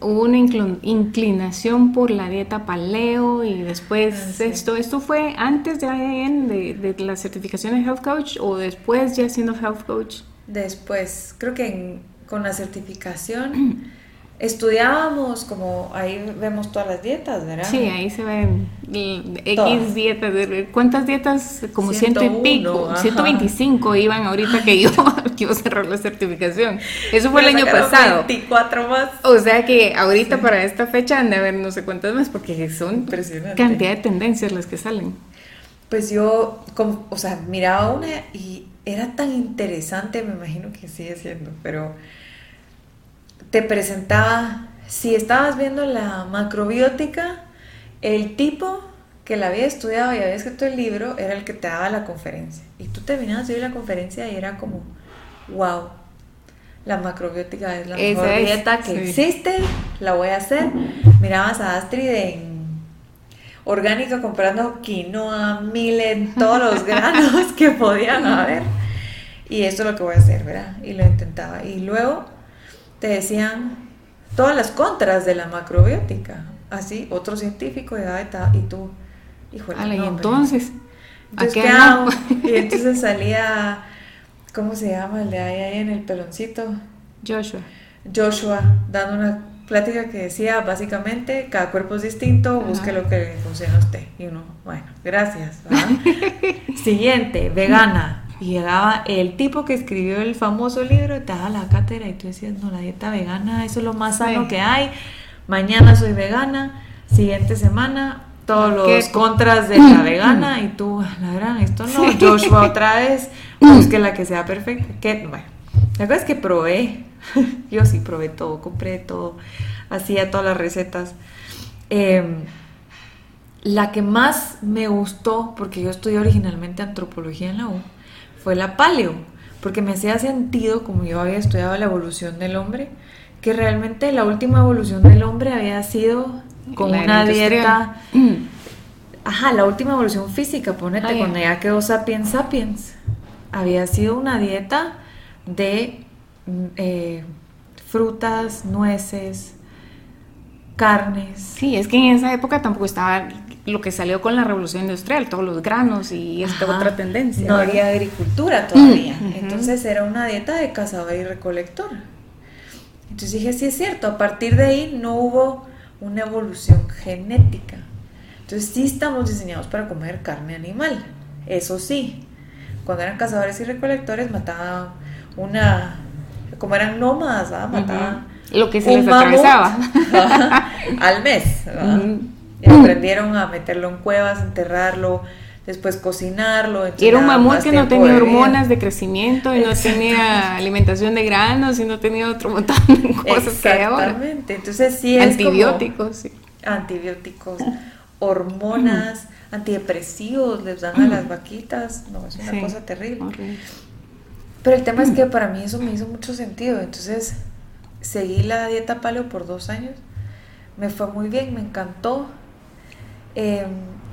hubo una inclinación por la dieta paleo y después ah, esto, ¿esto fue antes de, de, la certificación de Health Coach o después ya siendo Health Coach? Después, creo que con la certificación estudiábamos como ahí vemos todas las dietas, ¿verdad? Sí, ahí se ven X dietas. ¿Cuántas dietas? Como ciento y pico, 125 iban ahorita que yo, que iba a cerrar la certificación. Eso fue el año pasado. 24 más. O sea que ahorita para esta fecha han de haber no sé cuántas más porque son cantidad de tendencias las que salen. Pues yo, como, o sea, miraba una y era tan interesante, me imagino que sigue siendo, pero te presentaba si estabas viendo la macrobiótica, el tipo que la había estudiado y había escrito el libro era el que te daba la conferencia. Y tú terminabas de oír la conferencia y era como, wow, la macrobiótica es la mejor dieta que existe, la voy a hacer. Mirabas a Astrid en orgánica comprando quinoa, milen, todos los granos que podían haber. Y esto es lo que voy a hacer, ¿verdad? Y lo intentaba. Y luego te decían todas las contras de la macrobiótica. Así, otro científico y tú, híjole. y entonces, entonces ¿qué hago? Y entonces salía, ¿cómo se llama el de ahí, ahí en el peloncito? Joshua. Joshua, dando una plática que decía básicamente cada cuerpo es distinto, busque lo que le funcione a usted. Y uno, bueno, gracias. Siguiente, vegana. Y llegaba el tipo que escribió el famoso libro y te daba la cátedra y tú decías, no, la dieta vegana, eso es lo más sano que hay. Mañana soy vegana, siguiente semana todos los contras de la vegana y tú, la verdad, esto no, Joshua otra vez, busque la que sea perfecta. Que, bueno, la verdad es que probé, yo sí probé todo, compré todo, hacía todas las recetas. Em, la que más me gustó, porque yo estudié originalmente antropología en la U, fue la paleo, porque me hacía sentido, como yo había estudiado la evolución del hombre, que realmente la última evolución del hombre había sido con una dieta... Ajá, la última evolución física, ponete, cuando ya quedó sapiens sapiens, había sido una dieta de mm, eh, frutas, nueces, carnes. Sí, es que en esa época tampoco estaba lo que salió con la revolución industrial, todos los granos y esta otra tendencia. No había agricultura todavía. Entonces era una dieta de cazador y recolector. Entonces dije, sí es cierto, a partir de ahí no hubo una evolución genética. Entonces sí estamos diseñados para comer carne animal. Eso sí, cuando eran cazadores y recolectores mataban una, como eran nómadas, mataban lo que se les atravesaba al mes. Y aprendieron a meterlo en cuevas, enterrarlo, después cocinarlo. era un mamut que no tenía hormonas de crecimiento y no tenía alimentación de granos y no tenía otro montón de cosas que ahora. Exactamente, entonces sí es Antibióticos, sí. Antibióticos, hormonas, antidepresivos les dan a las vaquitas, no, es una cosa terrible. Pero el tema es que para mí eso me hizo mucho sentido, entonces seguí la dieta paleo por dos años, me fue muy bien, me encantó. Em,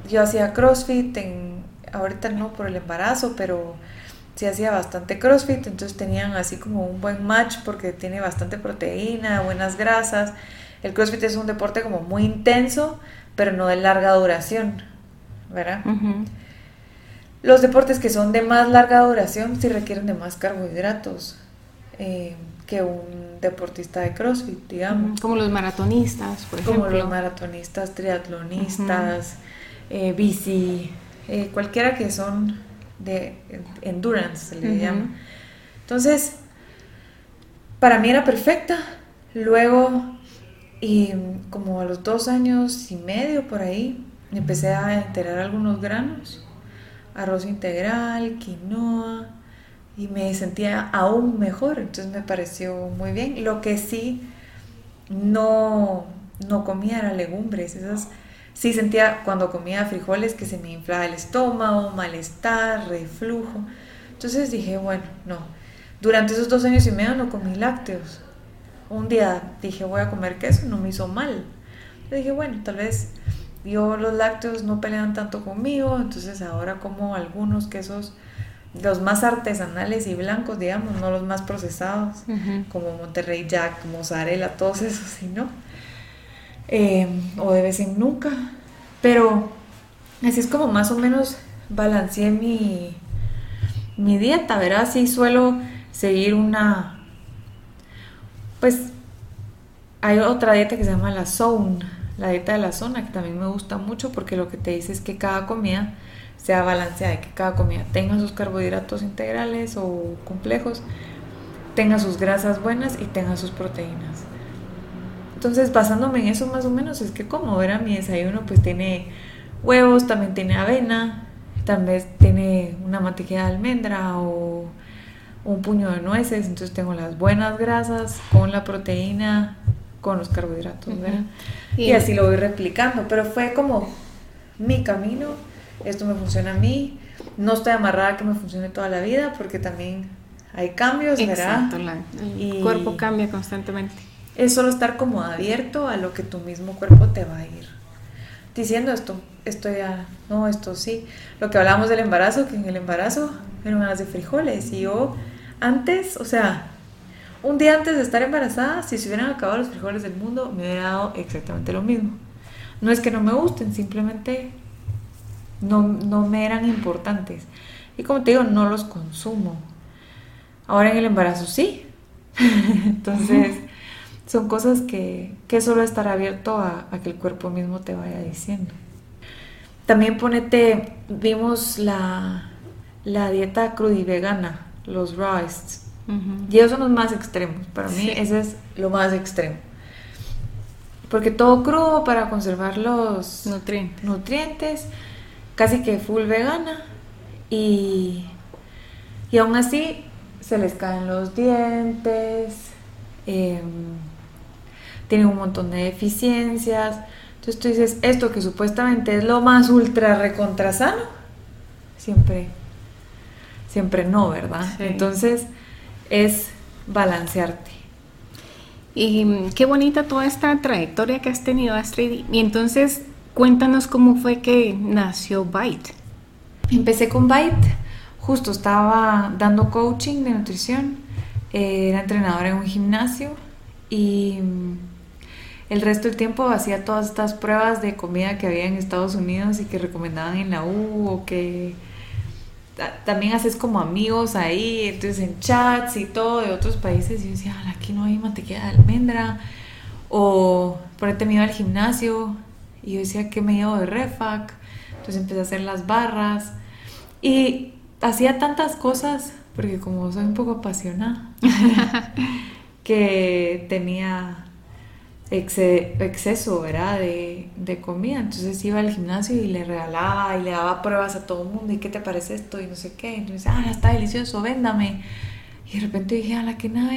yo hacía CrossFit, en, ahorita no por el embarazo, pero sí hacía bastante CrossFit, entonces tenían así como un buen match porque tiene bastante proteína, buenas grasas. El CrossFit es un deporte como muy intenso, pero no de larga duración, ¿verdad? Los deportes que son de más larga duración sí requieren de más carbohidratos eh, que un deportista de CrossFit, digamos. Como los maratonistas, por ejemplo. Como los maratonistas, triatlonistas, eh, bici, eh, cualquiera que son de endurance, se le llama. Entonces, para mí era perfecta. Luego, y como a los dos años y medio por ahí, empecé a enterar algunos granos, arroz integral, quinoa, y me sentía aún mejor, entonces me pareció muy bien. Lo que sí no, no comía era legumbres, esas sí sentía cuando comía frijoles que se me inflaba el estómago, malestar, reflujo. Entonces dije, bueno, no. Durante esos dos años y medio no comí lácteos. Un día dije, voy a comer queso, no me hizo mal. Le dije, bueno, tal vez yo los lácteos no pelean tanto conmigo, entonces ahora como algunos quesos, los más artesanales y blancos, digamos, no los más procesados, como Monterrey Jack, mozzarella, todos esos, sino Em, o de vez en nunca. Pero así es como más o menos balanceé mi, mi dieta, ¿verdad? Sí suelo seguir una... Pues hay otra dieta que se llama la zone, la dieta de la zona, que también me gusta mucho porque lo que te dice es que cada comida sea balanceada, que cada comida tenga sus carbohidratos integrales o complejos, tenga sus grasas buenas y tenga sus proteínas. Entonces, basándome en eso más o menos, es que como era mi desayuno, pues tiene huevos, también tiene avena, también tiene una mantequilla de almendra o un puño de nueces, entonces tengo las buenas grasas con la proteína, con los carbohidratos, ¿verdad? y, así lo voy replicando, pero fue como mi camino, esto me funciona a mí, no estoy amarrada a que me funcione toda la vida porque también hay cambios, ¿verdad? Exacto, el cuerpo cambia constantemente. Es solo estar como abierto a lo que tu mismo cuerpo te va a ir diciendo esto, esto ya, no, esto sí. Lo que hablábamos del embarazo, que en el embarazo eran ganas de frijoles y yo antes, o sea, un día antes de estar embarazada, si se hubieran acabado los frijoles del mundo, me hubiera dado exactamente lo mismo. No es que no me gusten, simplemente no, no me eran importantes. Y como te digo, no los consumo. Ahora en el embarazo sí. Entonces, son cosas que, que solo estar abierto a, que el cuerpo mismo te vaya diciendo. También ponete, vimos la, la dieta crudivegana, los rice. Y esos son los más extremos. Para mí ese es lo más extremo. Porque todo crudo para conservar los nutrientes. nutrientes casi que full vegana. Y, y aún así se les caen los dientes. Eh, tienen un montón de deficiencias. Entonces tú dices, esto que supuestamente es lo más ultra recontrasano, siempre, siempre no, ¿verdad? Entonces es balancearte. Y mm, qué bonita toda esta trayectoria que has tenido, Astrid. Y entonces, cuéntanos cómo fue que nació Byte. Empecé con Byte, justo estaba dando coaching de nutrición, eh, era entrenadora en un gimnasio y mm, el resto del tiempo hacía todas estas pruebas de comida que había en Estados Unidos y que recomendaban en la U o que también haces como amigos ahí, entonces en chats y todo de otros países. Y yo decía, aquí no hay mantequilla de almendra. O por ahí me iba al gimnasio y yo decía, ¿qué me llevo de refac? Entonces empecé a hacer las barras y hacía tantas cosas, porque como soy un poco apasionada, que tenía exceso, ¿verdad? De, comida. Entonces iba al gimnasio y le regalaba y le daba pruebas a todo el mundo. ¿Y qué te parece esto? Y no sé qué. Entonces, ah, está delicioso, véndame. Y de repente dije, a la que nada,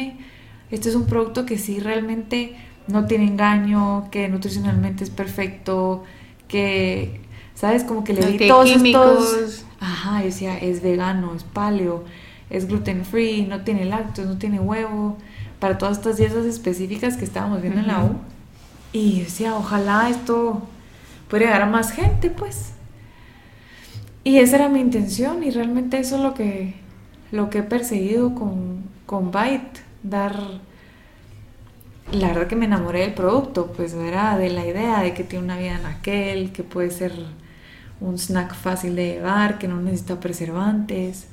este es un producto que sí realmente no tiene engaño, que nutricionalmente es perfecto, que, ¿sabes? Como que le di todos estos... Ajá, decía, es vegano, es paleo, es gluten free, no tiene lácteos, no tiene huevo para todas estas dietas específicas que estábamos viendo en la U. Y decía, ojalá esto pueda llegar a más gente, pues. Y esa era mi intención y realmente eso es lo que, lo que he perseguido con, con Byte, dar... La verdad que me enamoré del producto, pues era de la idea de que tiene una vida en aquel, que puede ser un snack fácil de llevar, que no necesita preservantes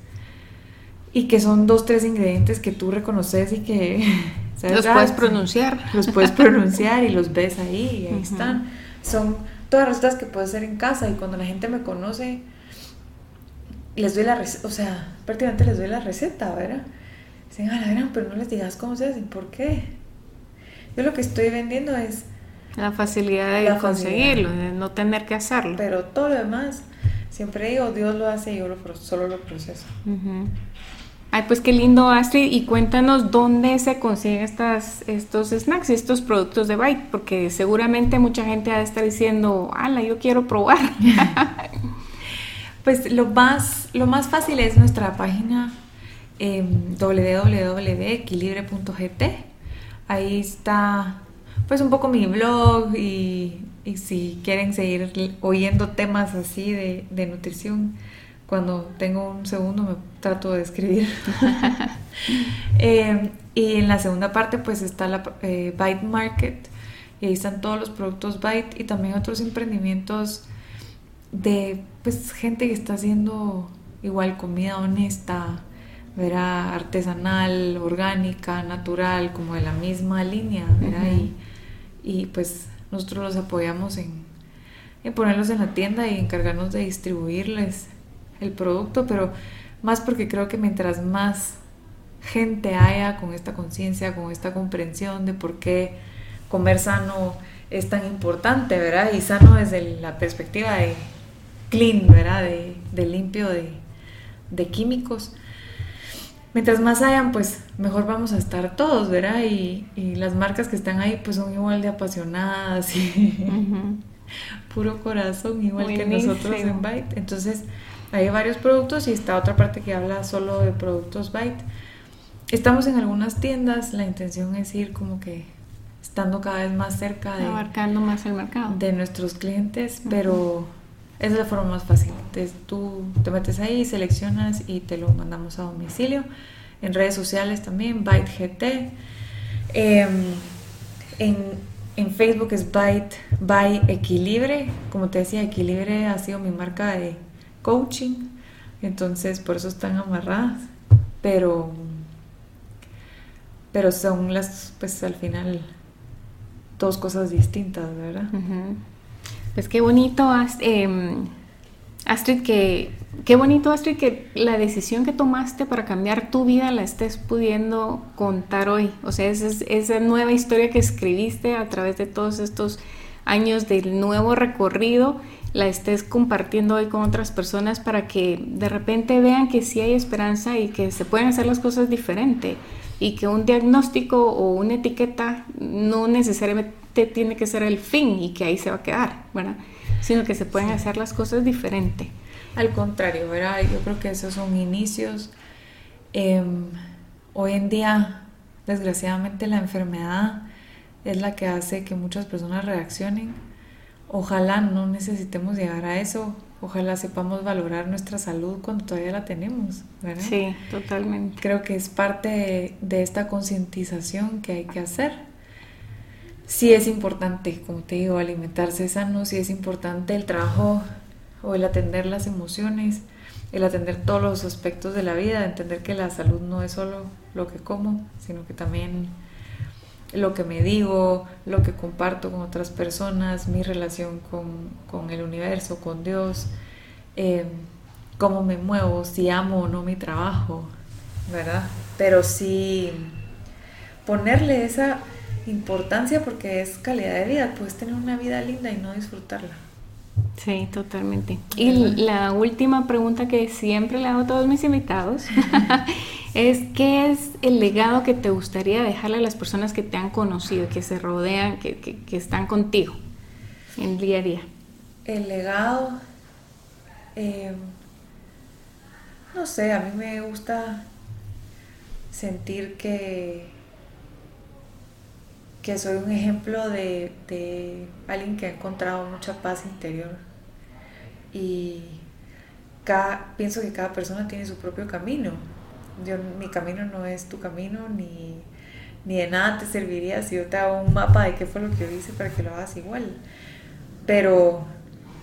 y que son dos, tres ingredientes que tú reconoces y que... Los puedes pronunciar. Los puedes pronunciar y los ves ahí y ahí están. Son todas recetas que puedes hacer en casa y cuando la gente me conoce, les doy la receta, o sea, prácticamente les doy la receta, ¿verdad? Dicen, a la gran, pero no les digas cómo se hace, ¿por qué? Yo lo que estoy vendiendo es... La facilidad de conseguirlo, de no tener que hacerlo. Pero todo lo demás, siempre digo, Dios lo hace y yo lo, solo lo proceso. Ay, pues qué lindo, Astrid. Y cuéntanos dónde se consiguen estas, estos snacks, estos productos de Byte, porque seguramente mucha gente va a estar diciendo, ala, yo quiero probar. pues lo más, lo más fácil es nuestra página eh, www.equilibre.gt. Ahí está pues un poco mi blog y, si quieren seguir oyendo temas así de, de nutrición, cuando tengo un segundo me trato de escribir. Eh, y en la segunda parte pues está la eh, Byte Market y ahí están todos los productos Byte y también otros emprendimientos de pues gente que está haciendo igual comida honesta, verá artesanal, orgánica, natural, como de la misma línea, y, y, pues nosotros los apoyamos en, en ponerlos en la tienda y encargarnos de distribuirles el producto, pero más porque creo que mientras más gente haya con esta conciencia, con esta comprensión de por qué comer sano es tan importante, ¿verdad? Y sano desde la perspectiva de clean, ¿verdad? De, limpio de, químicos. Mientras más hayan, pues mejor vamos a estar todos, ¿verdad? Y, las marcas que están ahí, pues son igual de apasionadas y puro corazón, igual que nosotros en Byte. Entonces, hay varios productos y está otra parte que habla solo de productos Byte. Estamos en algunas tiendas, la intención es ir como que estando cada vez más cerca de... Abarcando más el mercado. De nuestros clientes, pero es la forma más fácil. Tú te metes ahí, seleccionas y te lo mandamos a domicilio. En redes sociales también, ByteGT. Eh, en, en, Facebook es Byte by Equilibre. Como te decía, Equilibre ha sido mi marca de coaching. Entonces, por eso están amarradas. Pero, pero son las, pues al final dos cosas distintas, ¿verdad? Pues qué bonito, em, Astrid, que qué bonito, Astrid, que la decisión que tomaste para cambiar tu vida la estés pudiendo contar hoy. O sea, esa, esa nueva historia que escribiste a través de todos estos años del nuevo recorrido, la estés compartiendo hoy con otras personas para que de repente vean que sí hay esperanza y que se pueden hacer las cosas diferente y que un diagnóstico o una etiqueta no necesariamente tiene que ser el fin y que ahí se va a quedar, ¿verdad? Sino que se pueden hacer las cosas diferente. Al contrario, ¿verdad? Yo creo que esos son inicios. Em, hoy en día, desgraciadamente, la enfermedad es la que hace que muchas personas reaccionen. Ojalá no necesitemos llegar a eso ojalá sepamos valorar nuestra salud cuando todavía la tenemos, ¿verdad? Sí, totalmente. Creo que es parte de, esta concientización que hay que hacer. Sí es importante, como te digo, alimentarse sano, sí es importante el trabajo o el atender las emociones, el atender todos los aspectos de la vida, entender que la salud no es solo lo que como, sino que también lo que me digo, lo que comparto con otras personas, mi relación con, el universo, con Dios, eh, cómo me muevo, si amo o no mi trabajo, ¿verdad? Pero sí ponerle esa importancia porque es calidad de vida, puedes tener una vida linda y no disfrutarla. Sí, totalmente. Y la última pregunta que siempre le hago a todos mis invitados es ¿qué es el legado que te gustaría dejarle a las personas que te han conocido, que se rodean, que, que, están contigo en día a día? El legado, eh, no sé, a mí me gusta sentir que, que soy un ejemplo de, de alguien que ha encontrado mucha paz interior y cada, pienso que cada persona tiene su propio camino yo, mi camino no es tu camino, ni, de nada te serviría si yo te hago un mapa de qué fue lo que yo hice para que lo hagas igual. Pero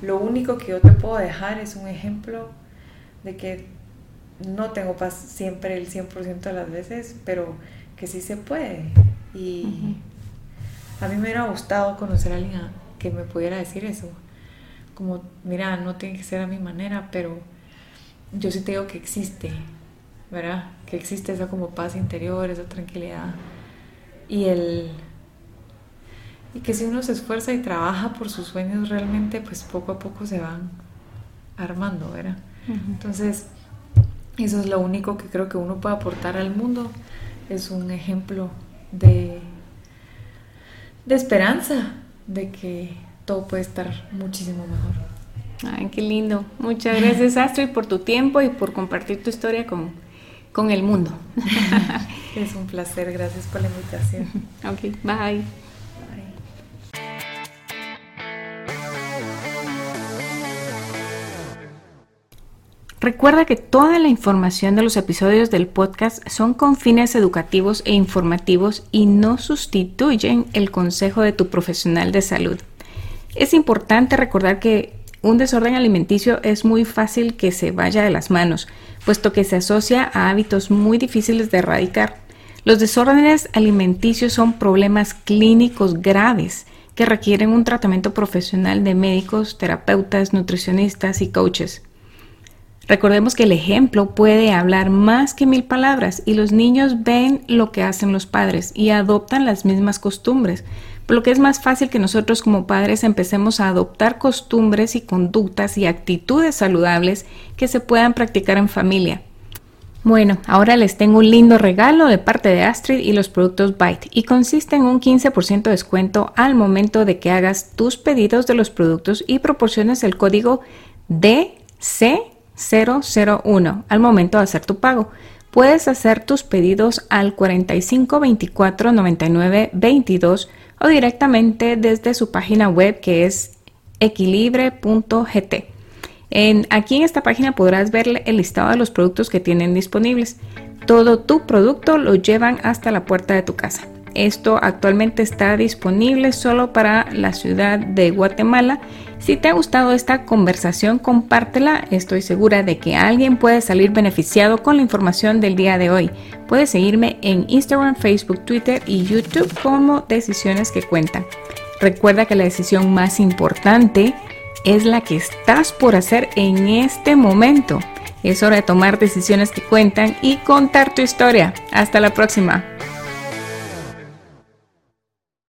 lo único que yo te puedo dejar es un ejemplo de que no tengo paz siempre el 100% de las veces, pero que sí se puede. Y a mí me hubiera gustado conocer a alguien que me pudiera decir eso. Como, mira, no tiene que ser a mi manera, pero yo sí te digo que existe ¿verdad? Que existe esa como paz interior, esa tranquilidad. Y el y que si uno se esfuerza y trabaja por sus sueños realmente, pues poco a poco se van armando, ¿verdad? Entonces, eso es lo único que creo que uno puede aportar al mundo. Es un ejemplo de, de esperanza, de que todo puede estar muchísimo mejor. Ay, qué lindo. Muchas gracias, Astrid, por tu tiempo y por compartir tu historia con, con el mundo. es un placer, gracias por la invitación. Ok, bye. Recuerda que toda la información de los episodios del podcast son con fines educativos e informativos y no sustituyen el consejo de tu profesional de salud. Es importante recordar que un desorden alimenticio es muy fácil que se vaya de las manos, puesto que se asocia a hábitos muy difíciles de erradicar. Los desórdenes alimenticios son problemas clínicos graves que requieren un tratamiento profesional de médicos, terapeutas, nutricionistas y coaches. Recordemos que el ejemplo puede hablar más que mil palabras y los niños ven lo que hacen los padres y adoptan las mismas costumbres, por lo que es más fácil que nosotros como padres empecemos a adoptar costumbres y conductas y actitudes saludables que se puedan practicar en familia. Bueno, ahora les tengo un lindo regalo de parte de Astrid y los productos Byte y consiste en un 15% de descuento al momento de que hagas tus pedidos de los productos y proporciones el código DC001 al momento de hacer tu pago. Puedes hacer tus pedidos al 45 24 99 22 o directamente desde su página web que es equilibre.gt aquí en esta página podrás ver el listado de los productos que tienen disponibles. Todo tu producto lo llevan hasta la puerta de tu casa. Esto actualmente está disponible solo para la ciudad de Guatemala. Si te ha gustado esta conversación, compártela. Estoy segura de que alguien puede salir beneficiado con la información del día de hoy. Puedes seguirme en Instagram, Facebook, Twitter y YouTube como Decisiones que Cuentan. Recuerda que la decisión más importante es la que estás por hacer en este momento. Es hora de tomar decisiones que cuentan y contar tu historia. Hasta la próxima.